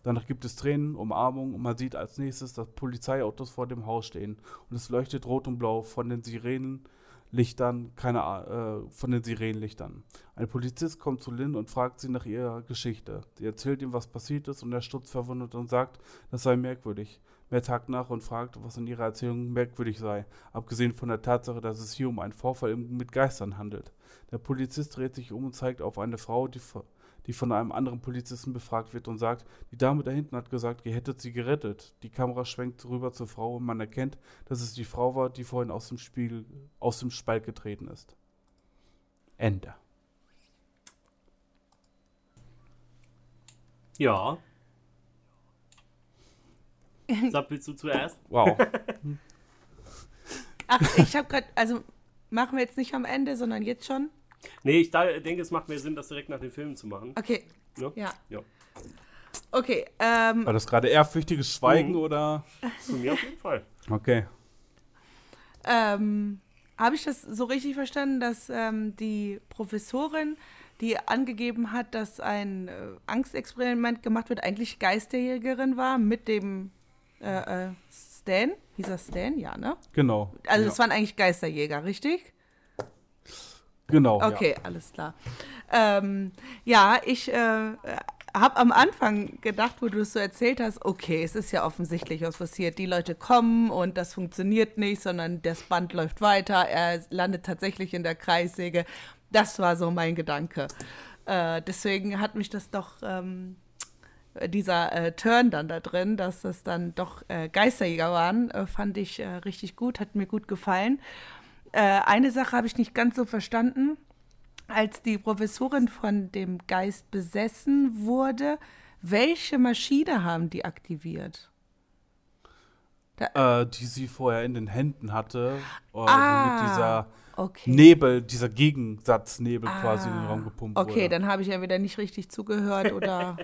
Danach gibt es Tränen, Umarmung und man sieht als nächstes, dass Polizeiautos vor dem Haus stehen. Und es leuchtet rot und blau von den Sirenenlichtern, keine A- äh, von den Sirenenlichtern. Ein Polizist kommt zu Lynn und fragt sie nach ihrer Geschichte. Sie erzählt ihm, was passiert ist und er stutzt verwundert und sagt, das sei merkwürdig. Matt hakt nach und fragt, was in ihrer Erzählung merkwürdig sei, abgesehen von der Tatsache, dass es hier um einen Vorfall mit Geistern handelt. Der Polizist dreht sich um und zeigt auf eine Frau, die, die von einem anderen Polizisten befragt wird und sagt, die Dame da hinten hat gesagt, ihr hättet sie gerettet. Die Kamera schwenkt rüber zur Frau und man erkennt, dass es die Frau war, die vorhin aus dem Spiegel, aus dem Spalt getreten ist. Ende. Ja. Sag, willst du zuerst? Wow. Ach, ich habe gerade, also machen wir jetzt nicht am Ende, sondern jetzt schon. Nee, ich da, denke, es macht mehr Sinn, das direkt nach den Filmen zu machen. Okay, Ne? ja. Ja. Okay, ähm, War das gerade ehrfürchtiges Schweigen Mhm. oder? Zu mir auf jeden Fall. Okay. ähm, habe ich das so richtig verstanden, dass ähm, die Professorin, die angegeben hat, dass ein äh, Angstexperiment gemacht wird, eigentlich Geisterjägerin war mit dem äh, äh, Stan? Hieß er Stan? Ja, ne? Genau. Also ja. es waren eigentlich Geisterjäger, richtig? Genau. Okay, alles klar. Ähm, ja, ich äh, habe am Anfang gedacht, wo du es so erzählt hast, okay, es ist ja offensichtlich was passiert. Die Leute kommen und das funktioniert nicht, sondern das Band läuft weiter. Er landet tatsächlich in der Kreissäge. Das war so mein Gedanke. Äh, deswegen hat mich das doch ähm, dieser äh, Turn dann da drin, dass das dann doch äh, Geisterjäger waren, äh, fand ich äh, richtig gut, hat mir gut gefallen. Äh, eine Sache habe ich nicht ganz so verstanden. Als die Professorin von dem Geist besessen wurde, welche Maschine haben die aktiviert? Äh, die sie vorher in den Händen hatte. Äh, Ah, mit dieser okay. Nebel, dieser Gegensatznebel quasi in den Ah, Raum gepumpt Okay, wurde. dann habe ich ja wieder nicht richtig zugehört oder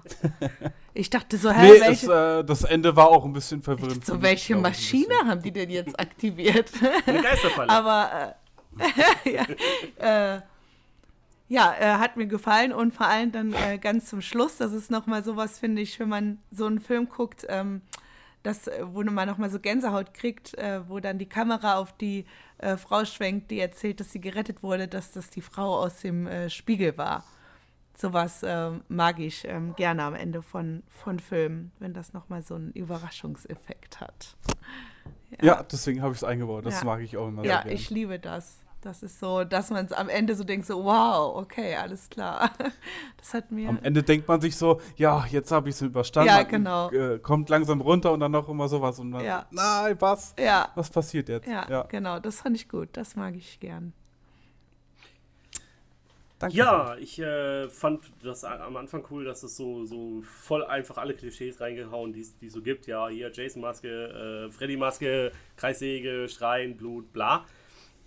äh, ich dachte so, hä, Nee, es, welche, äh, das Ende war auch ein bisschen verwirrend. so mich, welche glaub ich, ein Maschine haben die denn jetzt aktiviert? Eine Geisterfalle. Aber äh, ja, äh, ja äh, hat mir gefallen und vor allem dann äh, ganz zum Schluss, das ist nochmal sowas, finde ich, wenn man so einen Film guckt, ähm, das, äh, wo man nochmal so Gänsehaut kriegt, äh, wo dann die Kamera auf die äh, Frau schwenkt, die erzählt, dass sie gerettet wurde, dass das die Frau aus dem Spiegel war. Sowas ähm, mag ich ähm, gerne am Ende von, von Filmen, wenn das nochmal so einen Überraschungseffekt hat. Ja, deswegen habe ich es eingebaut. Das Ja. mag ich auch immer Ja, ich liebe das. Das ist so, dass man am Ende so denkt, so, wow, okay, alles klar. Das hat mir. Am Ende denkt man sich so, ja, jetzt habe ich es überstanden. Ja, genau. Äh, kommt langsam runter und dann noch immer sowas. Und dann, Ja. nein, was? ja, Was passiert jetzt? ja, genau, das fand ich gut. Das mag ich gern. Danke. Ja, ich äh, fand das am Anfang cool, dass es so, so voll einfach alle Klischees reingehauen, die es so gibt. Ja, hier Jason-Maske, äh, Freddy-Maske, Kreissäge, Schreien, Blut, bla.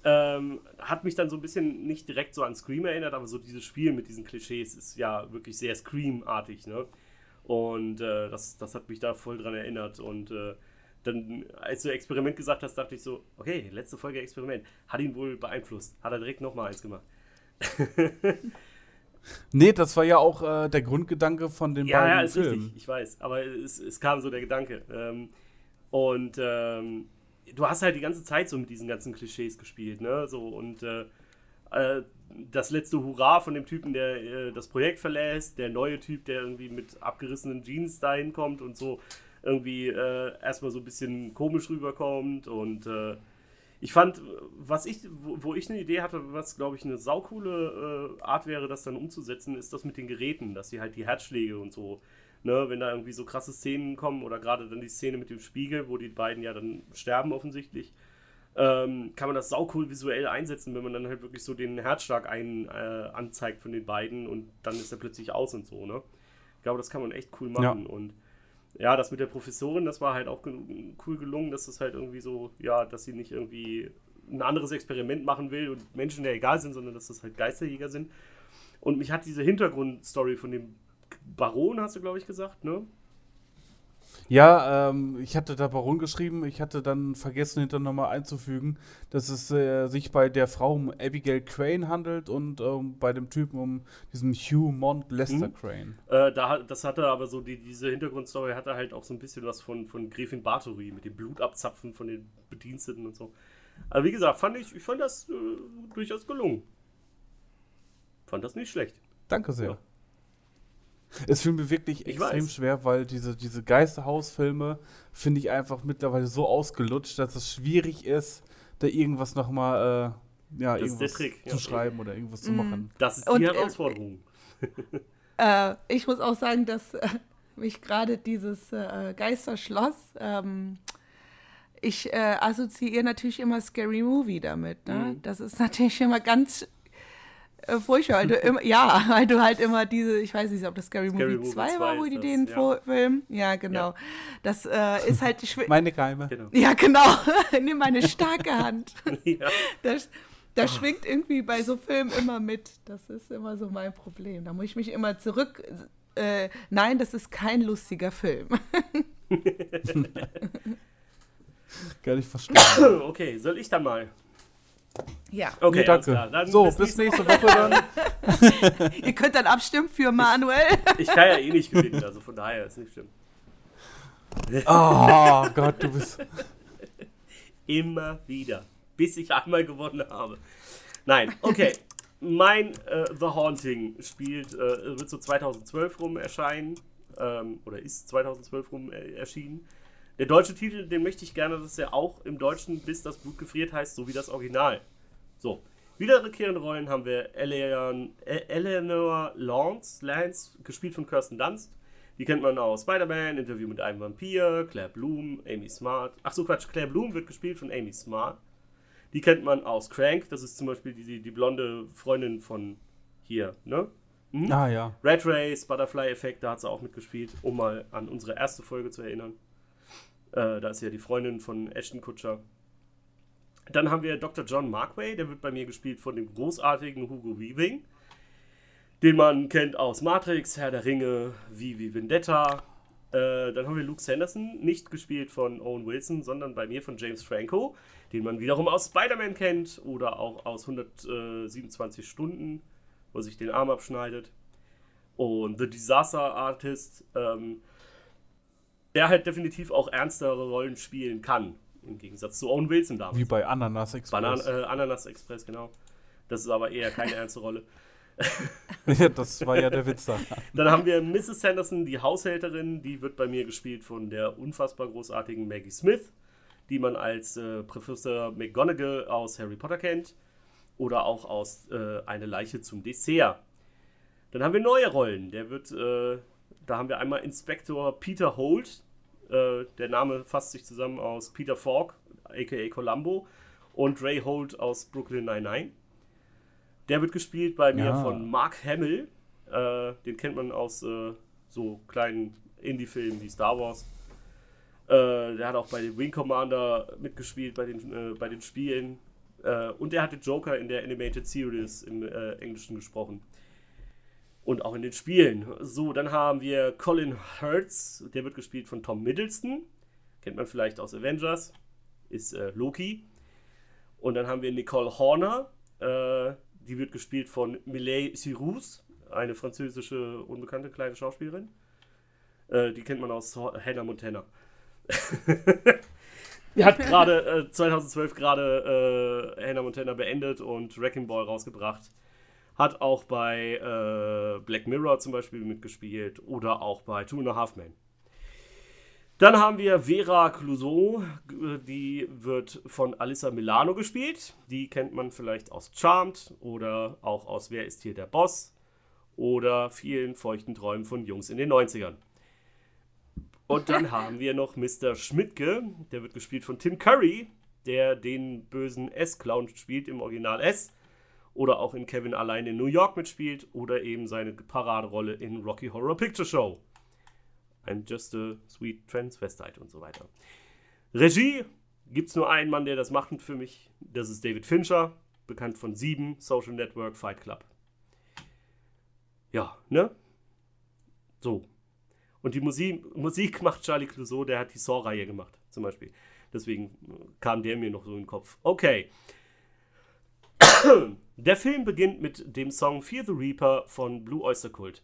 Ähm, hat mich dann so ein bisschen nicht direkt so an Scream erinnert, aber so dieses Spiel mit diesen Klischees ist ja wirklich sehr Scream-artig, ne? Und äh, das, das hat mich da voll dran erinnert. Und äh, dann, als du Experiment gesagt hast, dachte ich so, okay, letzte Folge Experiment. Hat ihn wohl beeinflusst. Hat er direkt nochmal eins gemacht. Nee, das war ja auch äh, der Grundgedanke von den Ja, beiden ja, ist Filmen. richtig, ich weiß. Aber es, es kam so der Gedanke. Ähm, und ähm, du hast halt die ganze Zeit so mit diesen ganzen Klischees gespielt, ne? So und äh, äh, das letzte Hurra von dem Typen, der äh, das Projekt verlässt, der neue Typ, der irgendwie mit abgerissenen Jeans da hinkommt und so irgendwie äh, erstmal so ein bisschen komisch rüberkommt und äh, Ich fand, was ich, wo, wo ich eine Idee hatte, was glaube ich eine saukoole äh, Art wäre, das dann umzusetzen, ist das mit den Geräten, dass sie halt die Herzschläge und so, ne, wenn da irgendwie so krasse Szenen kommen oder gerade dann die Szene mit dem Spiegel, wo die beiden ja dann sterben offensichtlich, ähm, kann man das saucool visuell einsetzen, wenn man dann halt wirklich so den Herzschlag ein, äh, anzeigt von den beiden und dann ist er plötzlich aus und so, ne? Ich glaube, das kann man echt cool machen Ja. und ja, das mit der Professorin, das war halt auch cool gelungen, dass das halt irgendwie so, ja, dass sie nicht irgendwie ein anderes Experiment machen will und Menschen ja egal sind, sondern dass das halt Geisterjäger sind. Und mich hat diese Hintergrundstory von dem Baron, hast du, glaube ich, gesagt, ne? Ja, ähm, ich hatte da Baron geschrieben, ich hatte dann vergessen, hinter nochmal einzufügen, dass es äh, sich bei der Frau um Abigail Crane handelt und ähm, bei dem Typen um diesen Hugh Mont Lester Mhm. Crane. Äh, da, das hatte aber so, die, diese Hintergrundstory hatte halt auch so ein bisschen was von, von Gräfin Bathory mit dem Blutabzapfen von den Bediensteten und so. Aber wie gesagt, fand ich, ich fand das äh, durchaus gelungen. Fand das nicht schlecht. Danke sehr. Ja. Es fiel mir wirklich Ich extrem weiß. schwer, weil diese, diese Geisterhausfilme finde ich einfach mittlerweile so ausgelutscht, dass es schwierig ist, da irgendwas nochmal äh, ja, Das ist der irgendwas Trick, zu ja. schreiben oder irgendwas zu Mhm. machen. Das ist Und, die äh, Herausforderung. Äh, ich muss auch sagen, dass äh, mich gerade dieses äh, Geisterschloss, ähm, ich äh, assoziiere natürlich immer Scary Movie damit. Ne? Mhm. Das ist natürlich immer ganz äh, furchtbar, weil du immer, ja, weil du halt immer diese, ich weiß nicht, ob das Scary, Scary Movie Movie 2 2 war, wo die das, den ja. Fo- Film, ja genau, das äh, ist halt, schw- Meine Keime. Genau. ja genau, nimm meine starke Hand. ja. Das, das schwingt irgendwie bei so Filmen immer mit. Das ist immer so mein Problem. Da muss ich mich immer zurück. Äh, nein, das ist kein lustiger Film. Gar nicht verstanden. Okay, soll ich dann mal? Ja. Okay, Nee, danke. klar. Dann so, bis bis nächste- nächste Woche dann. Ihr könnt dann abstimmen für Manuel. Ich kann ja eh nicht gewinnen, also von daher ist nicht schlimm. Oh Gott, du bist. Immer wieder. Bis ich einmal gewonnen habe. Nein, okay. mein äh, The Haunting spielt, äh, wird so 2012 rum erscheinen. Ähm, oder ist 2012 rum äh, erschienen. Der deutsche Titel, den möchte ich gerne, dass er auch im Deutschen bis das Blut gefriert heißt, so wie das Original. So. Wiederkehrende Rollen haben wir Eleanor Lance, Lance, gespielt von Kirsten Dunst. Die kennt man aus Spider-Man, Interview mit einem Vampir, Claire Bloom, Amy Smart. Ach so, Quatsch, Claire Bloom wird gespielt von Amy Smart. Die kennt man aus Crank, das ist zum Beispiel die, die, die blonde Freundin von hier, ne? Mhm. Ah ja. Red Race, Butterfly Effect, da hat sie auch mitgespielt, um mal an unsere erste Folge zu erinnern. Äh, da ist ja die Freundin von Ashton Kutscher. Dann haben wir Dr. John Markway, der wird bei mir gespielt von dem großartigen Hugo Weaving, den man kennt aus Matrix, Herr der Ringe, Vivi Vendetta. Äh, dann haben wir Luke Sanderson, nicht gespielt von Owen Wilson, sondern bei mir von James Franco, den man wiederum aus Spider-Man kennt oder auch aus 127 Stunden, wo sich den Arm abschneidet. Und The Disaster Artist, ähm, der halt definitiv auch ernstere Rollen spielen kann. Im Gegensatz zu Owen Wilson damals. Wie bei Ananas Banan Express. äh, Ananas Express, genau. Das ist aber eher keine ernste Rolle. ja, das war ja der Witz da. Dann haben wir Mrs. Sanderson, die Haushälterin, die wird bei mir gespielt von der unfassbar großartigen Maggie Smith, die man als äh, Professor McGonagall aus Harry Potter kennt oder auch aus äh, Eine Leiche zum Dessert. Dann haben wir neue Rollen. Der wird, äh, da haben wir einmal Inspektor Peter Holt. Äh, der Name fasst sich zusammen aus Peter Falk, aka Columbo, und Ray Holt aus Brooklyn 99. Der wird gespielt bei mir Ja. von Mark Hamill. Äh, den kennt man aus äh, so kleinen Indie-Filmen wie Star Wars. Äh, der hat auch bei den Wing Commander mitgespielt, bei den, äh, bei den Spielen. Äh, und der hatte Joker in der Animated Series im Englischen gesprochen. Und auch in den Spielen. So, dann haben wir Colin Hertz, der wird gespielt von Tom Middleston. Kennt man vielleicht aus Avengers. Ist äh, Loki. Und dann haben wir Nicole Horner, äh, die wird gespielt von Millet Cyrus, eine französische unbekannte kleine Schauspielerin. Äh, die kennt man aus Hannah Montana. die hat gerade äh, 2012 gerade äh, Hannah Montana beendet und Wrecking Ball rausgebracht. Hat auch bei äh, Black Mirror zum Beispiel mitgespielt oder auch bei Two and a Half Men. Dann haben wir Vera Clouseau, die wird von Alissa Milano gespielt. Die kennt man vielleicht aus Charmed oder auch aus Wer ist hier der Boss oder vielen feuchten Träumen von Jungs in den 90ern. Und dann haben wir noch Mr. Schmidtke, der wird gespielt von Tim Curry, der den bösen S-Clown spielt im Original S oder auch in Kevin allein in New York mitspielt oder eben seine Paraderolle in Rocky Horror Picture Show. I'm just a sweet transvestite und so weiter. Regie gibt es nur einen Mann, der das macht für mich. Das ist David Fincher, bekannt von Sieben, Social Network, Fight Club. Ja, ne? So. Und die Musik, Musik macht Charlie Clouseau, der hat die Saw-Reihe gemacht, zum Beispiel. Deswegen kam der mir noch so in den Kopf. Okay. Der Film beginnt mit dem Song Fear the Reaper von Blue Oyster Cult.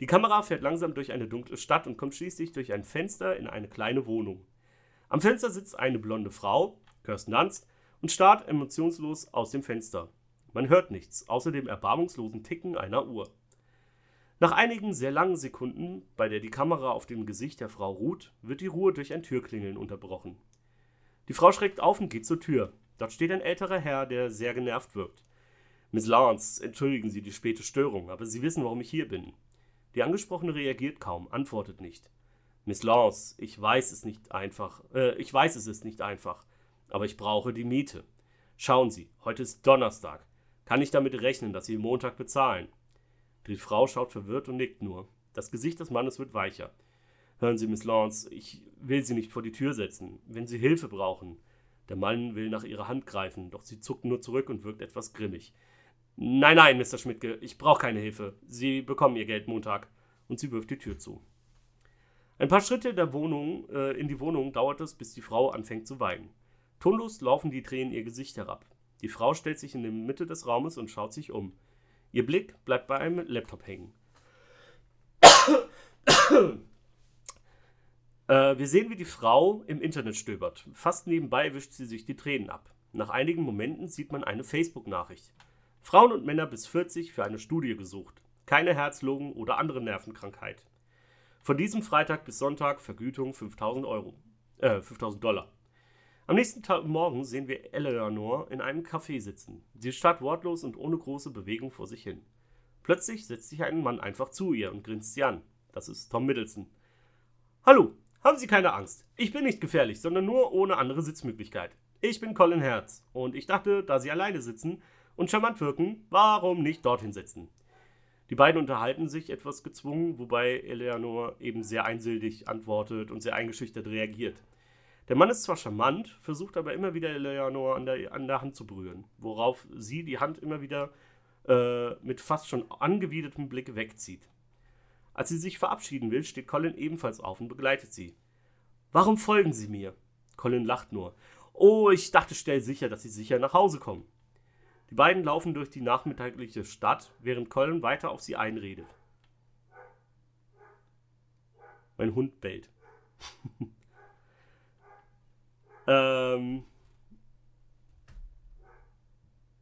Die Kamera fährt langsam durch eine dunkle Stadt und kommt schließlich durch ein Fenster in eine kleine Wohnung. Am Fenster sitzt eine blonde Frau, Kirsten Dunst, und starrt emotionslos aus dem Fenster. Man hört nichts, außer dem erbarmungslosen Ticken einer Uhr. Nach einigen sehr langen Sekunden, bei der die Kamera auf dem Gesicht der Frau ruht, wird die Ruhe durch ein Türklingeln unterbrochen. Die Frau schreckt auf und geht zur Tür. Dort steht ein älterer Herr, der sehr genervt wirkt. Miss Lawrence, entschuldigen Sie die späte Störung, aber Sie wissen, warum ich hier bin. Die Angesprochene reagiert kaum, antwortet nicht. Miss Lance, ich weiß es nicht einfach, äh, ich weiß es ist nicht einfach, aber ich brauche die Miete. Schauen Sie, heute ist Donnerstag. Kann ich damit rechnen, dass Sie Montag bezahlen? Die Frau schaut verwirrt und nickt nur. Das Gesicht des Mannes wird weicher. Hören Sie, Miss Lance, ich will Sie nicht vor die Tür setzen. Wenn Sie Hilfe brauchen. Der Mann will nach ihrer Hand greifen, doch sie zuckt nur zurück und wirkt etwas grimmig. Nein, nein, Mr. Schmidtke, ich brauche keine Hilfe. Sie bekommen Ihr Geld Montag. Und sie wirft die Tür zu. Ein paar Schritte der Wohnung, äh, in die Wohnung dauert es, bis die Frau anfängt zu weinen. Tonlos laufen die Tränen ihr Gesicht herab. Die Frau stellt sich in der Mitte des Raumes und schaut sich um. Ihr Blick bleibt bei einem Laptop hängen. Äh, wir sehen, wie die Frau im Internet stöbert. Fast nebenbei wischt sie sich die Tränen ab. Nach einigen Momenten sieht man eine Facebook-Nachricht. Frauen und Männer bis 40 für eine Studie gesucht. Keine Herzlungen oder andere Nervenkrankheit. Von diesem Freitag bis Sonntag Vergütung 5000 Euro. Äh, 5000 Dollar. Am nächsten Tag, Morgen sehen wir Eleanor in einem Café sitzen. Sie starrt wortlos und ohne große Bewegung vor sich hin. Plötzlich setzt sich ein Mann einfach zu ihr und grinst sie an. Das ist Tom Middleton. Hallo, haben Sie keine Angst. Ich bin nicht gefährlich, sondern nur ohne andere Sitzmöglichkeit. Ich bin Colin Herz und ich dachte, da Sie alleine sitzen, und charmant wirken, warum nicht dorthin setzen? Die beiden unterhalten sich etwas gezwungen, wobei Eleanor eben sehr einsilbig antwortet und sehr eingeschüchtert reagiert. Der Mann ist zwar charmant, versucht aber immer wieder Eleanor an der, an der Hand zu berühren, worauf sie die Hand immer wieder äh, mit fast schon angewidertem Blick wegzieht. Als sie sich verabschieden will, steht Colin ebenfalls auf und begleitet sie. Warum folgen Sie mir? Colin lacht nur. Oh, ich dachte, stell sicher, dass Sie sicher nach Hause kommen. Die beiden laufen durch die nachmittagliche Stadt, während Colin weiter auf sie einredet. Mein Hund bellt. ähm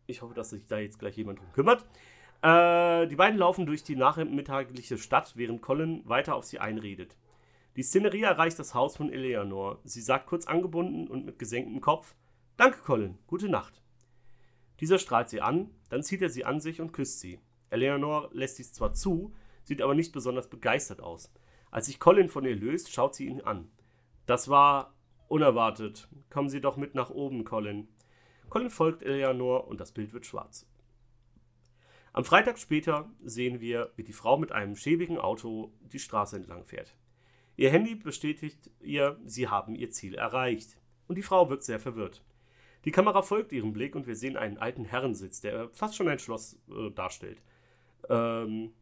ich hoffe, dass sich da jetzt gleich jemand drum kümmert. Äh, die beiden laufen durch die nachmittagliche Stadt, während Colin weiter auf sie einredet. Die Szenerie erreicht das Haus von Eleanor. Sie sagt kurz angebunden und mit gesenktem Kopf: Danke, Colin, gute Nacht. Dieser strahlt sie an, dann zieht er sie an sich und küsst sie. Eleanor lässt dies zwar zu, sieht aber nicht besonders begeistert aus. Als sich Colin von ihr löst, schaut sie ihn an. Das war unerwartet. Kommen Sie doch mit nach oben, Colin. Colin folgt Eleanor und das Bild wird schwarz. Am Freitag später sehen wir, wie die Frau mit einem schäbigen Auto die Straße entlang fährt. Ihr Handy bestätigt ihr, sie haben ihr Ziel erreicht. Und die Frau wirkt sehr verwirrt. Die Kamera folgt ihrem Blick und wir sehen einen alten Herrensitz, der fast schon ein Schloss äh, darstellt. Ähm,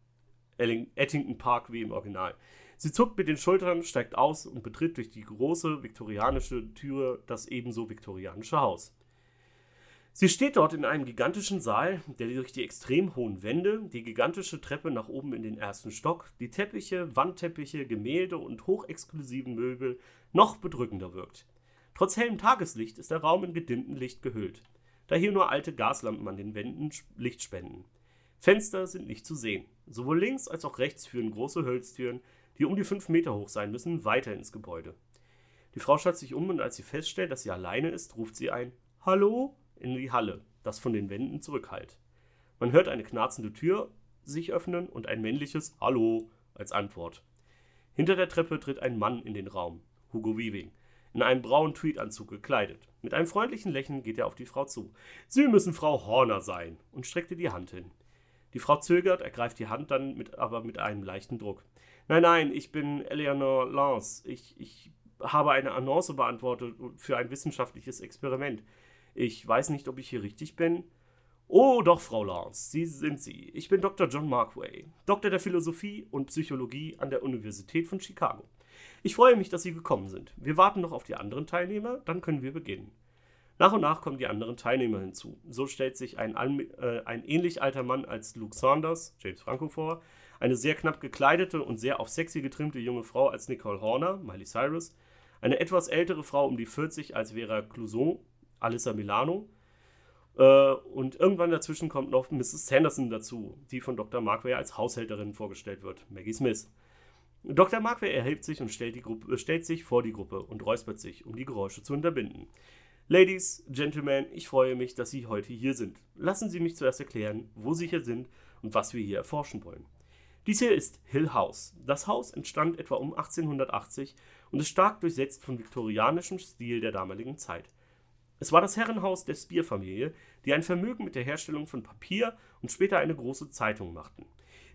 Ettington Park wie im Original. Sie zuckt mit den Schultern, steigt aus und betritt durch die große viktorianische Tür das ebenso viktorianische Haus. Sie steht dort in einem gigantischen Saal, der durch die extrem hohen Wände, die gigantische Treppe nach oben in den ersten Stock, die Teppiche, Wandteppiche, Gemälde und hochexklusiven Möbel noch bedrückender wirkt. Trotz hellem Tageslicht ist der Raum in gedimmtem Licht gehüllt, da hier nur alte Gaslampen an den Wänden Licht spenden. Fenster sind nicht zu sehen. Sowohl links als auch rechts führen große Holztüren, die um die fünf Meter hoch sein müssen, weiter ins Gebäude. Die Frau schaut sich um und als sie feststellt, dass sie alleine ist, ruft sie ein Hallo in die Halle, das von den Wänden zurückhallt. Man hört eine knarzende Tür sich öffnen und ein männliches Hallo als Antwort. Hinter der Treppe tritt ein Mann in den Raum, Hugo Weaving, in einem braunen Tweedanzug gekleidet. Mit einem freundlichen Lächeln geht er auf die Frau zu. Sie müssen Frau Horner sein und streckt ihr die Hand hin. Die Frau zögert, ergreift die Hand dann mit, aber mit einem leichten Druck. Nein, nein, ich bin Eleanor Lance. Ich, ich habe eine Annonce beantwortet für ein wissenschaftliches Experiment. Ich weiß nicht, ob ich hier richtig bin. Oh, doch, Frau Lance, Sie sind sie. Ich bin Dr. John Markway, Doktor der Philosophie und Psychologie an der Universität von Chicago. Ich freue mich, dass Sie gekommen sind. Wir warten noch auf die anderen Teilnehmer, dann können wir beginnen. Nach und nach kommen die anderen Teilnehmer hinzu. So stellt sich ein, äh, ein ähnlich alter Mann als Luke Saunders, James Franco, vor, eine sehr knapp gekleidete und sehr auf sexy getrimmte junge Frau als Nicole Horner, Miley Cyrus, eine etwas ältere Frau um die 40 als Vera Clouson, Alyssa Milano, äh, und irgendwann dazwischen kommt noch Mrs. Sanderson dazu, die von Dr. Markway als Haushälterin vorgestellt wird, Maggie Smith. Dr. Markway erhebt sich und stellt, Gruppe, stellt, sich vor die Gruppe und räuspert sich, um die Geräusche zu unterbinden. Ladies, Gentlemen, ich freue mich, dass Sie heute hier sind. Lassen Sie mich zuerst erklären, wo Sie hier sind und was wir hier erforschen wollen. Dies hier ist Hill House. Das Haus entstand etwa um 1880 und ist stark durchsetzt von viktorianischem Stil der damaligen Zeit. Es war das Herrenhaus der Spear-Familie, die ein Vermögen mit der Herstellung von Papier und später eine große Zeitung machten.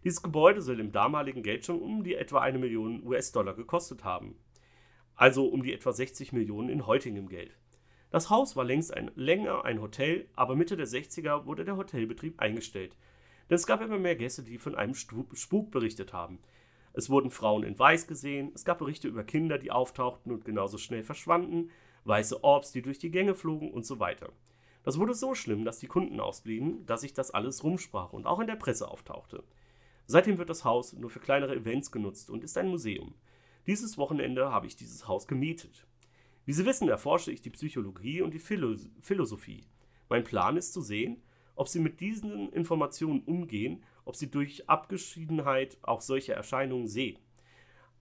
Dieses Gebäude soll im damaligen Geld schon um die etwa eine Million US-Dollar gekostet haben. Also um die etwa 60 Millionen in heutigem Geld. Das Haus war längst ein, länger ein Hotel, aber Mitte der 60er wurde der Hotelbetrieb eingestellt. Denn es gab immer mehr Gäste, die von einem Spuk berichtet haben. Es wurden Frauen in Weiß gesehen, es gab Berichte über Kinder, die auftauchten und genauso schnell verschwanden, weiße Orbs, die durch die Gänge flogen und so weiter. Das wurde so schlimm, dass die Kunden ausblieben, dass sich das alles rumsprach und auch in der Presse auftauchte. Seitdem wird das Haus nur für kleinere Events genutzt und ist ein Museum. Dieses Wochenende habe ich dieses Haus gemietet. Wie Sie wissen, erforsche ich die Psychologie und die Philosophie. Mein Plan ist zu sehen, ob Sie mit diesen Informationen umgehen, ob Sie durch Abgeschiedenheit auch solche Erscheinungen sehen.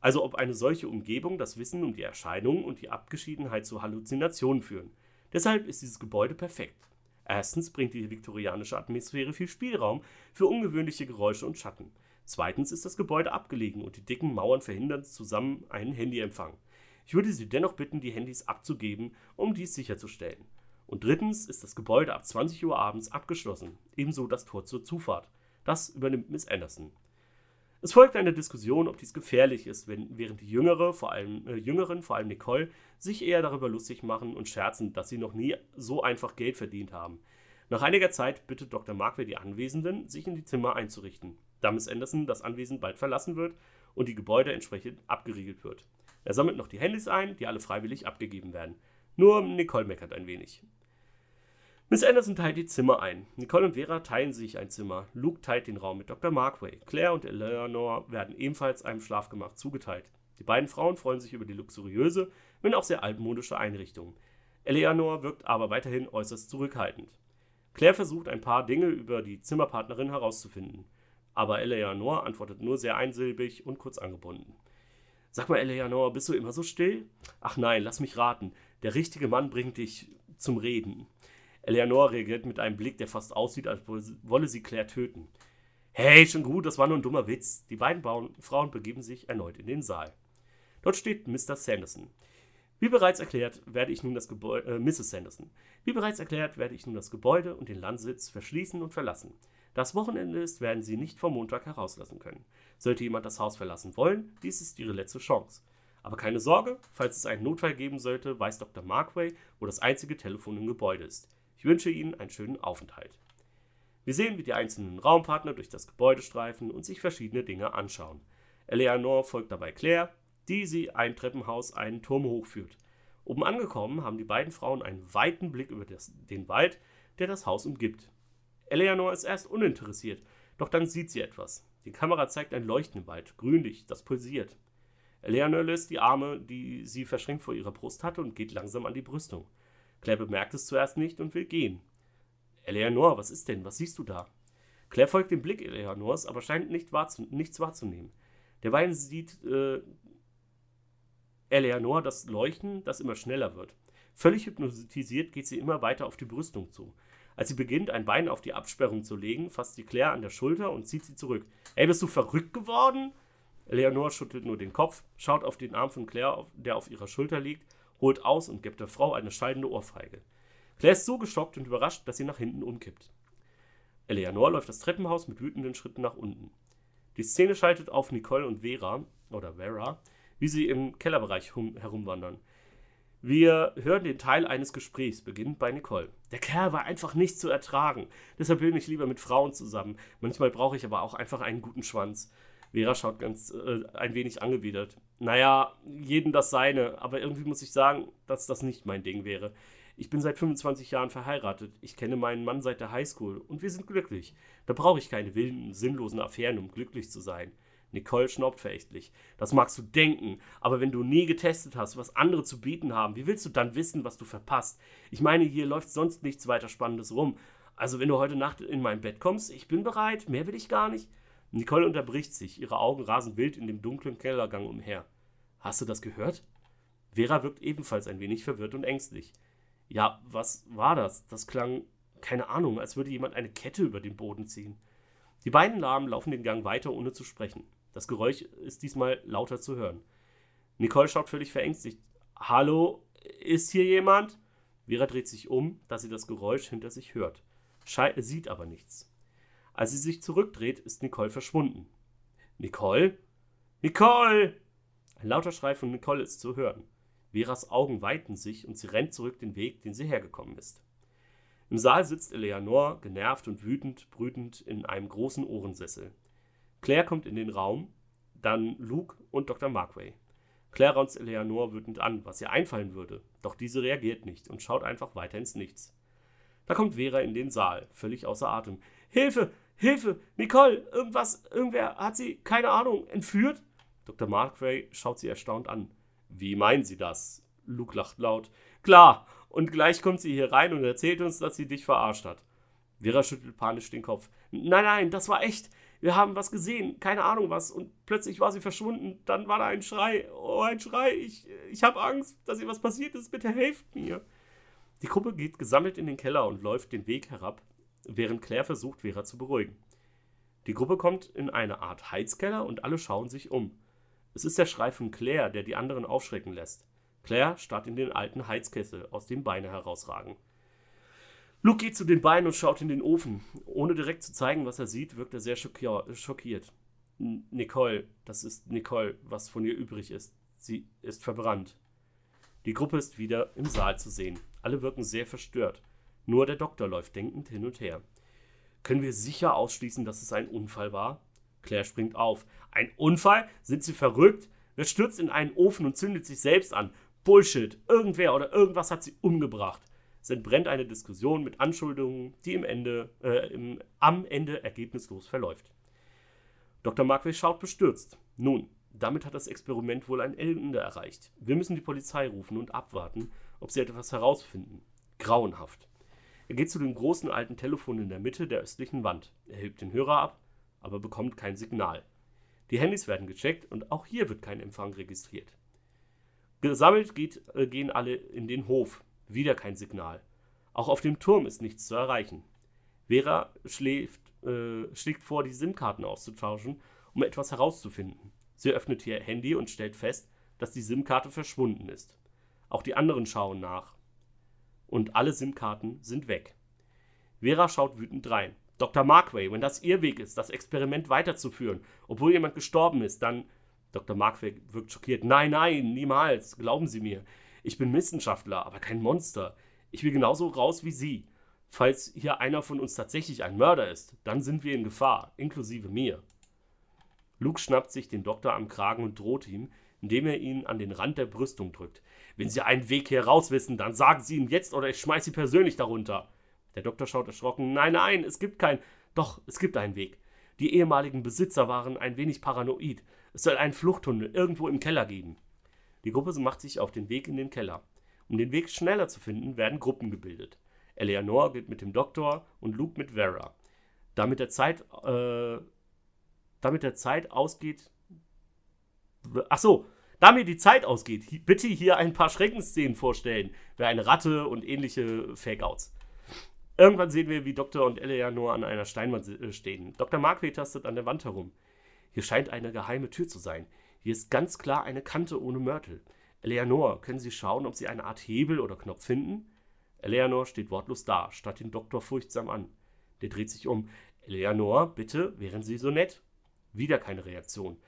Also ob eine solche Umgebung das Wissen um die Erscheinungen und die Abgeschiedenheit zu Halluzinationen führen. Deshalb ist dieses Gebäude perfekt. Erstens bringt die viktorianische Atmosphäre viel Spielraum für ungewöhnliche Geräusche und Schatten. Zweitens ist das Gebäude abgelegen und die dicken Mauern verhindern zusammen einen Handyempfang. Ich würde Sie dennoch bitten, die Handys abzugeben, um dies sicherzustellen. Und drittens ist das Gebäude ab 20 Uhr abends abgeschlossen, ebenso das Tor zur Zufahrt. Das übernimmt Miss Anderson. Es folgt eine Diskussion, ob dies gefährlich ist, wenn, während die Jüngere, vor allem, äh, Jüngeren, vor allem Nicole, sich eher darüber lustig machen und scherzen, dass sie noch nie so einfach Geld verdient haben. Nach einiger Zeit bittet Dr. Markwell die Anwesenden, sich in die Zimmer einzurichten, da Miss Anderson das Anwesen bald verlassen wird und die Gebäude entsprechend abgeriegelt wird. Er sammelt noch die Handys ein, die alle freiwillig abgegeben werden. Nur Nicole meckert ein wenig. Miss Anderson teilt die Zimmer ein. Nicole und Vera teilen sich ein Zimmer. Luke teilt den Raum mit Dr. Markway. Claire und Eleanor werden ebenfalls einem Schlafgemach zugeteilt. Die beiden Frauen freuen sich über die luxuriöse, wenn auch sehr altmodische Einrichtung. Eleanor wirkt aber weiterhin äußerst zurückhaltend. Claire versucht ein paar Dinge über die Zimmerpartnerin herauszufinden. Aber Eleanor antwortet nur sehr einsilbig und kurz angebunden. Sag mal, Eleanor, bist du immer so still? Ach nein, lass mich raten. Der richtige Mann bringt dich zum Reden. Eleanor reagiert mit einem Blick, der fast aussieht, als wolle sie Claire töten. Hey, schon gut, das war nur ein dummer Witz. Die beiden Frauen begeben sich erneut in den Saal. Dort steht Mr. Sanderson. Wie bereits erklärt, werde ich nun das Gebäude, äh, Mrs. Sanderson. Wie bereits erklärt, werde ich nun das Gebäude und den Landsitz verschließen und verlassen. Das Wochenende ist, werden Sie nicht vom Montag herauslassen können. Sollte jemand das Haus verlassen wollen, dies ist Ihre letzte Chance. Aber keine Sorge, falls es einen Notfall geben sollte, weiß Dr. Markway, wo das einzige Telefon im Gebäude ist. Ich wünsche Ihnen einen schönen Aufenthalt. Wir sehen, wie die einzelnen Raumpartner durch das Gebäude streifen und sich verschiedene Dinge anschauen. Eleanor folgt dabei Claire, die sie ein Treppenhaus einen Turm hochführt. Oben angekommen haben die beiden Frauen einen weiten Blick über das, den Wald, der das Haus umgibt. Eleanor ist erst uninteressiert, doch dann sieht sie etwas. Die Kamera zeigt ein Leuchten im Wald, grünlich, das pulsiert. Eleanor löst die Arme, die sie verschränkt vor ihrer Brust hatte, und geht langsam an die Brüstung. Claire bemerkt es zuerst nicht und will gehen. Eleanor, was ist denn? Was siehst du da? Claire folgt dem Blick Eleanors, aber scheint nicht wahrzu nichts wahrzunehmen. Derweil sieht, äh, Eleanor das Leuchten, das immer schneller wird. Völlig hypnotisiert geht sie immer weiter auf die Brüstung zu. Als sie beginnt, ein Bein auf die Absperrung zu legen, fasst sie Claire an der Schulter und zieht sie zurück. Ey, bist du verrückt geworden? Eleanor schüttelt nur den Kopf, schaut auf den Arm von Claire, der auf ihrer Schulter liegt, holt aus und gibt der Frau eine scheidende Ohrfeige. Claire ist so geschockt und überrascht, dass sie nach hinten umkippt. Eleanor läuft das Treppenhaus mit wütenden Schritten nach unten. Die Szene schaltet auf Nicole und Vera, oder Vera, wie sie im Kellerbereich herumwandern. Wir hören den Teil eines Gesprächs, beginnend bei Nicole. Der Kerl war einfach nicht zu ertragen. Deshalb bin ich lieber mit Frauen zusammen. Manchmal brauche ich aber auch einfach einen guten Schwanz. Vera schaut ganz äh, ein wenig angewidert. Naja, jedem das seine, aber irgendwie muss ich sagen, dass das nicht mein Ding wäre. Ich bin seit 25 Jahren verheiratet. Ich kenne meinen Mann seit der Highschool und wir sind glücklich. Da brauche ich keine wilden, sinnlosen Affären, um glücklich zu sein. Nicole schnaubt verächtlich. Das magst du denken, aber wenn du nie getestet hast, was andere zu bieten haben, wie willst du dann wissen, was du verpasst? Ich meine, hier läuft sonst nichts weiter Spannendes rum. Also, wenn du heute Nacht in mein Bett kommst, ich bin bereit, mehr will ich gar nicht. Nicole unterbricht sich, ihre Augen rasen wild in dem dunklen Kellergang umher. Hast du das gehört? Vera wirkt ebenfalls ein wenig verwirrt und ängstlich. Ja, was war das? Das klang, keine Ahnung, als würde jemand eine Kette über den Boden ziehen. Die beiden Lahmen laufen den Gang weiter, ohne zu sprechen. Das Geräusch ist diesmal lauter zu hören. Nicole schaut völlig verängstigt. Hallo, ist hier jemand? Vera dreht sich um, da sie das Geräusch hinter sich hört, Schei sieht aber nichts. Als sie sich zurückdreht, ist Nicole verschwunden. Nicole? Nicole! Ein lauter Schrei von Nicole ist zu hören. Veras Augen weiten sich und sie rennt zurück den Weg, den sie hergekommen ist. Im Saal sitzt Eleanor, genervt und wütend, brütend in einem großen Ohrensessel. Claire kommt in den Raum, dann Luke und Dr. Markway. Claire raunzt Eleanor wütend an, was ihr einfallen würde, doch diese reagiert nicht und schaut einfach weiter ins Nichts. Da kommt Vera in den Saal, völlig außer Atem. Hilfe! Hilfe! Nicole! Irgendwas, irgendwer hat sie, keine Ahnung, entführt? Dr. Markway schaut sie erstaunt an. Wie meinen Sie das? Luke lacht laut. Klar, und gleich kommt sie hier rein und erzählt uns, dass sie dich verarscht hat. Vera schüttelt panisch den Kopf. Nein, nein, das war echt wir haben was gesehen, keine Ahnung was, und plötzlich war sie verschwunden. Dann war da ein Schrei, oh, ein Schrei, ich, ich habe Angst, dass ihr was passiert ist, bitte helft mir. Die Gruppe geht gesammelt in den Keller und läuft den Weg herab, während Claire versucht, Vera zu beruhigen. Die Gruppe kommt in eine Art Heizkeller und alle schauen sich um. Es ist der Schrei von Claire, der die anderen aufschrecken lässt. Claire starrt in den alten Heizkessel, aus dem Beine herausragen. Luke geht zu den Beinen und schaut in den Ofen. Ohne direkt zu zeigen, was er sieht, wirkt er sehr schockiert. Nicole, das ist Nicole, was von ihr übrig ist. Sie ist verbrannt. Die Gruppe ist wieder im Saal zu sehen. Alle wirken sehr verstört. Nur der Doktor läuft denkend hin und her. Können wir sicher ausschließen, dass es ein Unfall war? Claire springt auf. Ein Unfall? Sind Sie verrückt? Wer stürzt in einen Ofen und zündet sich selbst an? Bullshit. Irgendwer oder irgendwas hat sie umgebracht. Es entbrennt eine Diskussion mit Anschuldigungen, die im Ende, äh, im, am Ende ergebnislos verläuft. Dr. Markway schaut bestürzt. Nun, damit hat das Experiment wohl ein Ende erreicht. Wir müssen die Polizei rufen und abwarten, ob sie etwas herausfinden. Grauenhaft. Er geht zu dem großen alten Telefon in der Mitte der östlichen Wand. Er hebt den Hörer ab, aber bekommt kein Signal. Die Handys werden gecheckt und auch hier wird kein Empfang registriert. Gesammelt geht, äh, gehen alle in den Hof, wieder kein Signal. Auch auf dem Turm ist nichts zu erreichen. Vera schläft, äh, schlägt vor, die SIM-Karten auszutauschen, um etwas herauszufinden. Sie öffnet ihr Handy und stellt fest, dass die SIM-Karte verschwunden ist. Auch die anderen schauen nach. Und alle SIM-Karten sind weg. Vera schaut wütend rein. Dr. Markway, wenn das Ihr Weg ist, das Experiment weiterzuführen, obwohl jemand gestorben ist, dann. Dr. Markway wirkt schockiert. Nein, nein, niemals. Glauben Sie mir. Ich bin Wissenschaftler, aber kein Monster. Ich will genauso raus wie Sie. Falls hier einer von uns tatsächlich ein Mörder ist, dann sind wir in Gefahr, inklusive mir. Luke schnappt sich den Doktor am Kragen und droht ihm, indem er ihn an den Rand der Brüstung drückt. Wenn Sie einen Weg hier raus wissen, dann sagen Sie ihn jetzt oder ich schmeiß Sie persönlich darunter. Der Doktor schaut erschrocken. Nein, nein, es gibt keinen. Doch, es gibt einen Weg. Die ehemaligen Besitzer waren ein wenig paranoid. Es soll einen Fluchttunnel irgendwo im Keller geben. Die Gruppe macht sich auf den Weg in den Keller. Um den Weg schneller zu finden, werden Gruppen gebildet. Eleanor geht mit dem Doktor und Luke mit Vera. Damit der Zeit, äh, damit der Zeit ausgeht. Ach so, Da mir die Zeit ausgeht, bitte hier ein paar Schreckensszenen vorstellen, wie eine Ratte und ähnliche Fake-Outs. Irgendwann sehen wir, wie Dr. und Eleanor an einer Steinwand äh, stehen. Dr. Markway tastet an der Wand herum. Hier scheint eine geheime Tür zu sein. Hier ist ganz klar eine Kante ohne Mörtel. Eleanor, können Sie schauen, ob Sie eine Art Hebel oder Knopf finden? Eleanor steht wortlos da, starrt den Doktor furchtsam an. Der dreht sich um. Eleanor, bitte, wären Sie so nett? Wieder keine Reaktion.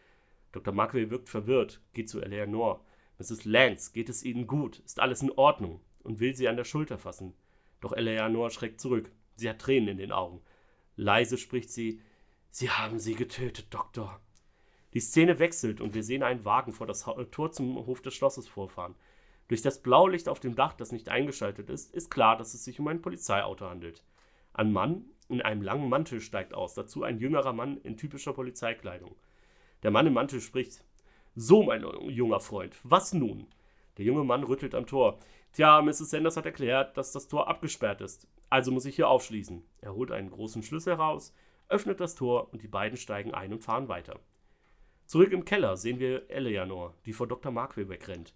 Dr. Markway wirkt verwirrt, geht zu Eleanor. Mrs. Lance, geht es Ihnen gut? Ist alles in Ordnung? Und will sie an der Schulter fassen. Doch Eleanor schreckt zurück. Sie hat Tränen in den Augen. Leise spricht sie: Sie haben sie getötet, Doktor. Die Szene wechselt und wir sehen einen Wagen vor das Ha- Tor zum Hof des Schlosses vorfahren. Durch das Blaulicht auf dem Dach, das nicht eingeschaltet ist, ist klar, dass es sich um ein Polizeiauto handelt. Ein Mann in einem langen Mantel steigt aus, dazu ein jüngerer Mann in typischer Polizeikleidung. Der Mann im Mantel spricht: So, mein junger Freund, was nun? Der junge Mann rüttelt am Tor. Tja, Mrs. Sanders hat erklärt, dass das Tor abgesperrt ist. Also muss ich hier aufschließen. Er holt einen großen Schlüssel heraus, öffnet das Tor und die beiden steigen ein und fahren weiter. Zurück im Keller sehen wir Eleanor, die vor Dr. Markway wegrennt.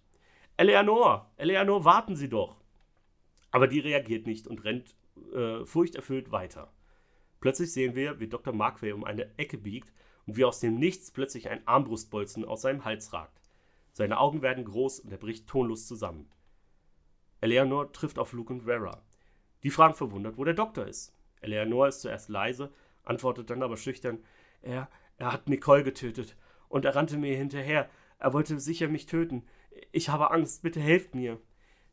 Eleanor, Eleanor, warten Sie doch! Aber die reagiert nicht und rennt äh, furchterfüllt weiter. Plötzlich sehen wir, wie Dr. Markway um eine Ecke biegt und wie aus dem Nichts plötzlich ein Armbrustbolzen aus seinem Hals ragt. Seine Augen werden groß und er bricht tonlos zusammen. Eleanor trifft auf Luke und Vera. Die fragen verwundert, wo der Doktor ist. Eleanor ist zuerst leise, antwortet dann aber schüchtern: Er, er hat Nicole getötet und er rannte mir hinterher. Er wollte sicher mich töten. Ich habe Angst, bitte helft mir.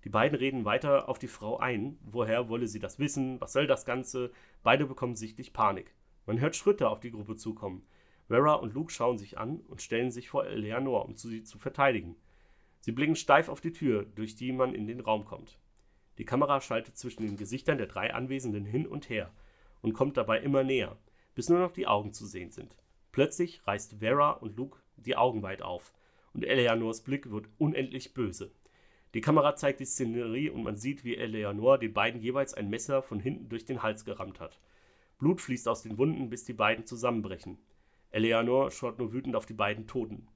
Die beiden reden weiter auf die Frau ein. Woher wolle sie das wissen? Was soll das Ganze? Beide bekommen sichtlich Panik. Man hört Schritte auf die Gruppe zukommen. Vera und Luke schauen sich an und stellen sich vor Eleanor, um sie zu verteidigen. Sie blicken steif auf die Tür, durch die man in den Raum kommt. Die Kamera schaltet zwischen den Gesichtern der drei Anwesenden hin und her und kommt dabei immer näher, bis nur noch die Augen zu sehen sind. Plötzlich reißt Vera und Luke die Augen weit auf und Eleanors Blick wird unendlich böse. Die Kamera zeigt die Szenerie und man sieht, wie Eleanor den beiden jeweils ein Messer von hinten durch den Hals gerammt hat. Blut fließt aus den Wunden, bis die beiden zusammenbrechen. Eleanor schaut nur wütend auf die beiden Toten.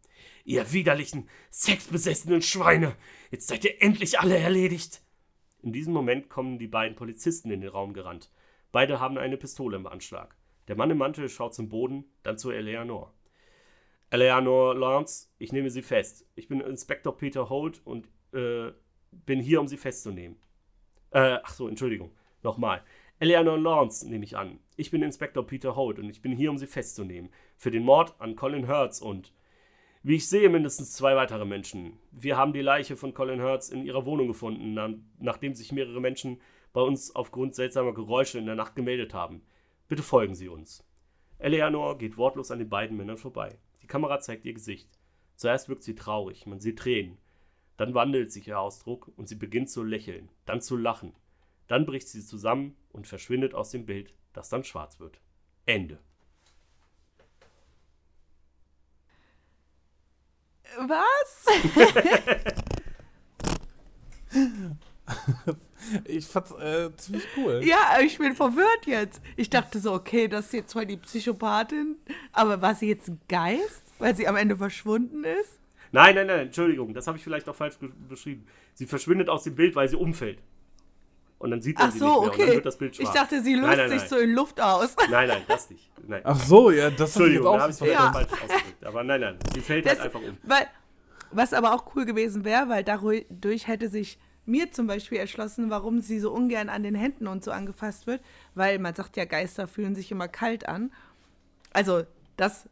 Ihr widerlichen, sexbesessenen Schweine! Jetzt seid ihr endlich alle erledigt! In diesem Moment kommen die beiden Polizisten in den Raum gerannt. Beide haben eine Pistole im Anschlag. Der Mann im Mantel schaut zum Boden, dann zu Eleanor. Eleanor Lawrence, ich nehme Sie fest. Ich bin Inspektor Peter Holt und äh, bin hier, um Sie festzunehmen. Äh, ach so, Entschuldigung. Nochmal. Eleanor Lawrence nehme ich an. Ich bin Inspektor Peter Holt und ich bin hier, um Sie festzunehmen. Für den Mord an Colin Hurts und, wie ich sehe, mindestens zwei weitere Menschen. Wir haben die Leiche von Colin Hurts in ihrer Wohnung gefunden, na- nachdem sich mehrere Menschen bei uns aufgrund seltsamer Geräusche in der Nacht gemeldet haben. Bitte folgen Sie uns. Eleanor geht wortlos an den beiden Männern vorbei. Die Kamera zeigt ihr Gesicht. Zuerst wirkt sie traurig, man sieht Tränen. Dann wandelt sich ihr Ausdruck und sie beginnt zu lächeln, dann zu lachen. Dann bricht sie zusammen und verschwindet aus dem Bild, das dann schwarz wird. Ende. Was? Ich fand's äh, ziemlich cool. Ja, ich bin verwirrt jetzt. Ich dachte so, okay, das ist jetzt zwar die Psychopathin, aber war sie jetzt ein Geist, weil sie am Ende verschwunden ist? Nein, nein, nein, Entschuldigung, das habe ich vielleicht auch falsch beschrieben. Sie verschwindet aus dem Bild, weil sie umfällt. Und dann sieht man Ach sie so, nicht mehr und dann okay. wird das Bild Ich schwarz. dachte, sie löst Nein, nein, sich nein. so in Luft aus. Nein, nein, das nicht. Nein. Ach so, ja, das ich jetzt Entschuldigung, da auch habe ich Ja. falsch ausgedrückt. Aber nein, nein, sie fällt Das, halt einfach um. weil, was aber auch cool gewesen wäre, weil dadurch hätte sich mir zum Beispiel erschlossen, warum sie so ungern an den Händen und so angefasst wird, weil man sagt ja, Geister fühlen sich immer kalt an. Also, das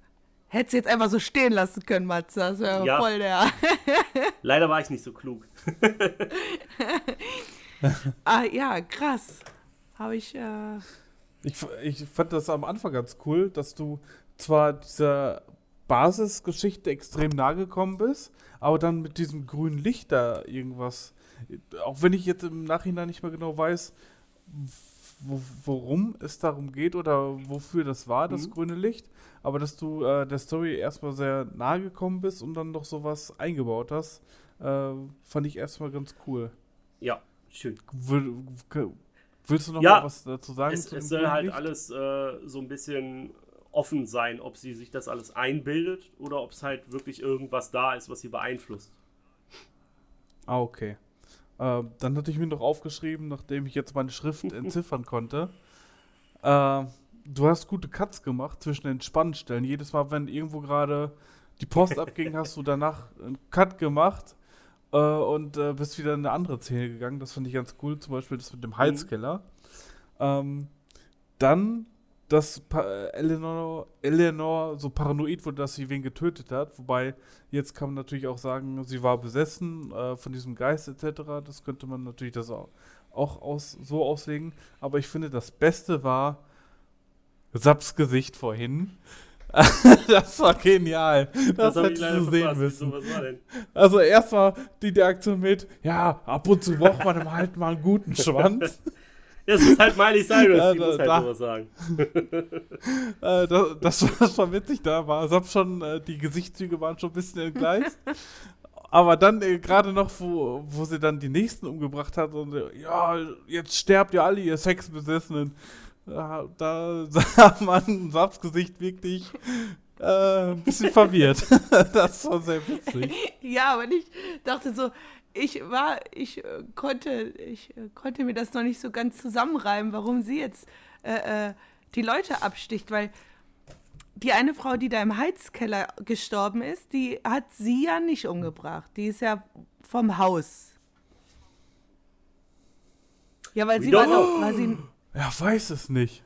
hätte sie jetzt einfach so stehen lassen können, Matze. Das wäre Ja. voll der. Leider war ich nicht so klug. ah, ja, krass. Habe ich. Äh, Ich, ich fand das am Anfang ganz cool, dass du zwar dieser Basisgeschichte extrem nahe gekommen bist, aber dann mit diesem grünen Licht da irgendwas, auch wenn ich jetzt im Nachhinein nicht mehr genau weiß, wo, worum es darum geht oder wofür das war, das Mhm. grüne Licht, aber dass du äh, der Story erstmal sehr nahe gekommen bist und dann noch sowas eingebaut hast, äh, fand ich erstmal ganz cool. Ja, schön. Will, willst du noch Ja, mal was dazu sagen? Es, es soll halt Licht? alles äh, so ein bisschen offen sein, ob sie sich das alles einbildet oder ob es halt wirklich irgendwas da ist, was sie beeinflusst. Ah, okay. Äh, dann hatte ich mir noch aufgeschrieben, nachdem ich jetzt meine Schrift entziffern konnte. Äh, du hast gute Cuts gemacht zwischen den Spannstellen. Jedes Mal, wenn irgendwo gerade die Post abging, hast du danach einen Cut gemacht äh, und äh, bist wieder in eine andere Szene gegangen. Das fand ich ganz cool. Zum Beispiel das mit dem Heizkeller. Ähm, dann, dass pa äh, Eleanor, Eleanor so paranoid wurde, dass sie wen getötet hat. Wobei, jetzt kann man natürlich auch sagen, sie war besessen äh, von diesem Geist etc. Das könnte man natürlich das auch, auch aus, so auslegen. Aber ich finde, das Beste war Saps Gesicht vorhin. das war genial. Das, hab hättest du sehen verpasst. müssen. Also erstmal die Interaktion mit, ja, ab und zu braucht man halt mal einen guten Schwanz. Ja, es ist halt Miley Cyrus, Ja, die da- muss halt da- sowas sagen. äh, das, das war schon witzig, da war Sab schon, äh, die Gesichtszüge waren schon ein bisschen entgleist. Aber dann äh, gerade noch, wo, wo sie dann die Nächsten umgebracht hat und äh, ja, jetzt sterbt ihr alle, ihr Sexbesessenen. Ja, da sah man Sabs Gesicht wirklich äh, ein bisschen verwirrt. das war sehr witzig. Ja, aber ich dachte so, ich war, ich äh, konnte, ich äh, konnte mir das noch nicht so ganz zusammenreimen, warum sie jetzt äh, äh, die Leute absticht, weil die eine Frau, die da im Heizkeller gestorben ist, die hat sie ja nicht umgebracht. Die ist ja vom Haus. Ja, weil We sie war, doch, war sie, Ja, weiß es nicht.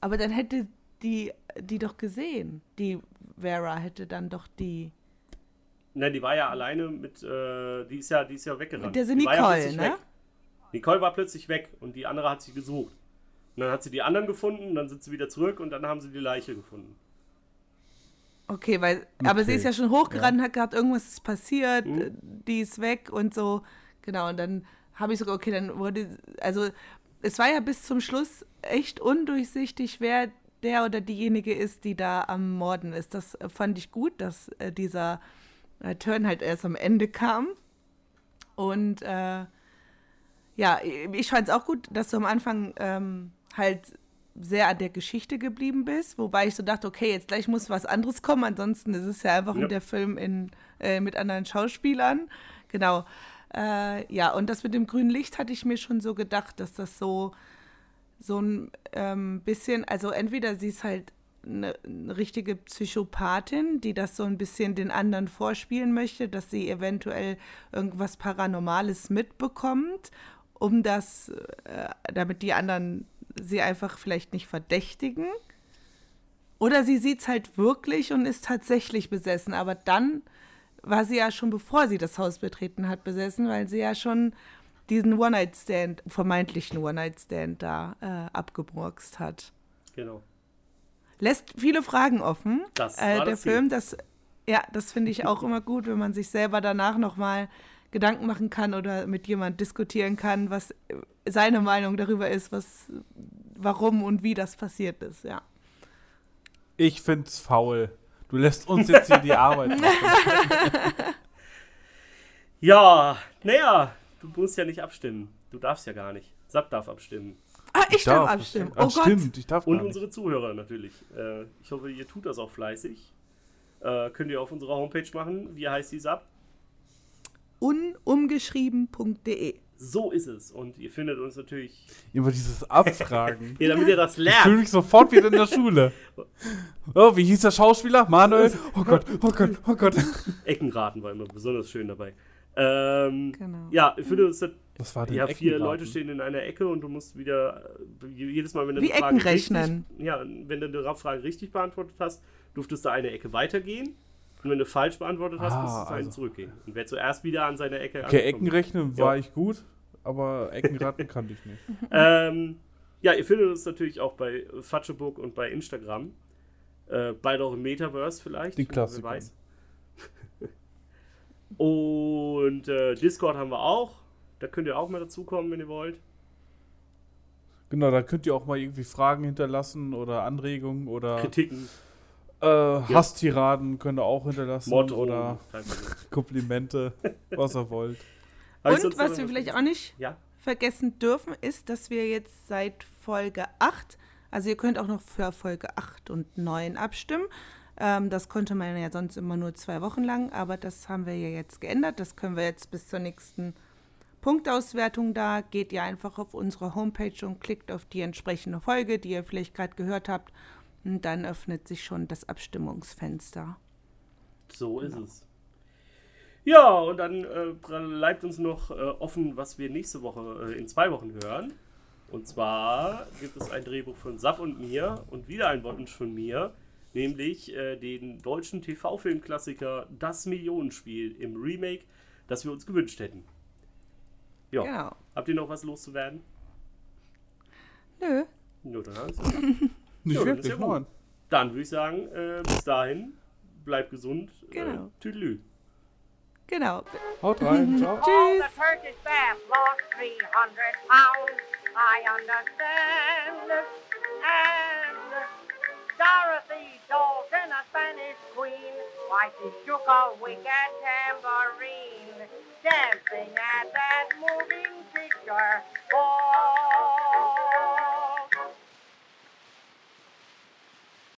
aber dann hätte die die doch gesehen. Die Vera hätte dann doch die Nein, die war ja alleine mit, äh, die ist ja, die ist ja weggerannt. Mit der ja Nicole, plötzlich ne? Weg. Nicole war plötzlich weg und die andere hat sie gesucht. Und dann hat sie die anderen gefunden, dann sind sie wieder zurück und dann haben sie die Leiche gefunden. Okay, weil, aber sie Okay, ist ja schon hochgerannt, hat gesagt, irgendwas ist passiert, Mhm. die ist weg und so. Genau, und dann habe ich sogar, okay, dann wurde, also es war ja bis zum Schluss echt undurchsichtig, wer der oder diejenige ist, die da am Morden ist. Das äh, fand ich gut, dass äh, dieser äh, Turn halt erst am Ende kam. Und äh, ja, ich fand es auch gut, dass du am Anfang ähm, halt sehr an der Geschichte geblieben bist, wobei ich so dachte, okay, jetzt gleich muss was anderes kommen, ansonsten ist es ja einfach Ja. der Film in, äh, mit anderen Schauspielern. Genau. Äh, ja, und das mit dem grünen Licht hatte ich mir schon so gedacht, dass das so, so ein ähm, bisschen, also entweder sie ist halt eine, eine richtige Psychopathin, die das so ein bisschen den anderen vorspielen möchte, dass sie eventuell irgendwas Paranormales mitbekommt, um das, äh, damit die anderen sie einfach vielleicht nicht verdächtigen. Oder sie sieht es halt wirklich und ist tatsächlich besessen, aber dann war sie ja schon, bevor sie das Haus betreten hat, besessen, weil sie ja schon diesen One-Night-Stand, vermeintlichen One-Night-Stand da äh, abgemurkst hat. Genau. Lässt viele Fragen offen. Das äh, war der das Ziel. Film, das, ja, das finde ich auch immer gut, wenn man sich selber danach nochmal Gedanken machen kann oder mit jemand diskutieren kann, was äh, seine Meinung darüber ist, was, warum und wie das passiert ist, ja. Ich find's faul. Du lässt uns jetzt hier die Arbeit machen. Ja, naja, du musst ja nicht abstimmen. Du darfst ja gar nicht. Sab darf abstimmen. Ah, ich darf darf abstimmen. Oh Gott. stimmt, ich darf Und gar nicht. unsere Zuhörer natürlich. Äh, ich hoffe, ihr tut das auch fleißig. Äh, könnt ihr auf unserer Homepage machen. Wie heißt die Sab? unumgeschrieben.de. So ist es. Und ihr findet uns natürlich. Immer dieses Abfragen. Ja, damit ihr das Ich fühle lernt. mich sofort wieder in der Schule. Oh, wie hieß der Schauspieler? Manuel? Oh Gott, oh Gott, oh Gott. Eckenraten war immer besonders schön dabei. Ähm, Genau. Ja, ihr findet uns. das- Was war denn Ja, vier Eckenraten? Leute stehen in einer Ecke und du musst wieder äh, jedes Mal, wenn du Wie eine Frage Ecken rechnen. Richtig, ja, wenn du eine Frage richtig beantwortet hast, durftest du eine Ecke weitergehen. Und wenn du falsch beantwortet hast, Ah, musstest du einen also- zurückgehen. Und wer zuerst wieder an seiner Ecke Okay, Eckenrechnen Ja. war ich gut, aber Eckenraten kannte ich nicht. Ähm, ja, ihr findet uns natürlich auch bei Fatschebook und bei Instagram. Äh, beide auch im Metaverse vielleicht. Die wer Klassiker. weiß. und äh, Discord haben wir auch. Da könnt ihr auch mal dazukommen, wenn ihr wollt. Genau, da könnt ihr auch mal irgendwie Fragen hinterlassen oder Anregungen oder Kritiken, äh, Hasstiraden könnt ihr auch hinterlassen Motto oder. Komplimente, was ihr wollt. Und was wir vielleicht auch nicht Ja, vergessen dürfen, ist, dass wir jetzt seit Folge 8 Also ihr könnt auch noch für Folge 8 und 9 abstimmen. Ähm, das konnte man ja sonst immer nur zwei Wochen lang, aber das haben wir ja jetzt geändert. Das können wir jetzt bis zur nächsten Punktauswertung da. Geht ihr einfach auf unsere Homepage und klickt auf die entsprechende Folge, die ihr vielleicht gerade gehört habt. Und dann öffnet sich schon das Abstimmungsfenster. So ist es. Ja, und dann äh, bleibt uns noch äh, offen, was wir nächste Woche äh, in zwei Wochen hören. Und zwar gibt es ein Drehbuch von Saf und mir und wieder ein Wunsch von mir, nämlich äh, den deutschen TV-Filmklassiker Das Millionenspiel im Remake, das wir uns gewünscht hätten. Ja. Genau. Habt ihr noch was loszuwerden? Nö. Nur dann, ist Nicht Ja, wirklich, ja nein. dann würde ich sagen, äh, bis dahin, bleibt gesund. Genau. Äh, Tüdelü. Genau. Haut rein, ciao. All Tschüss. the Turkish bath lost 300 pounds. I understand. And Dorothy Dalton, a Spanish queen, why she shook a wicked tambourine, dancing at that moving picture. Oh,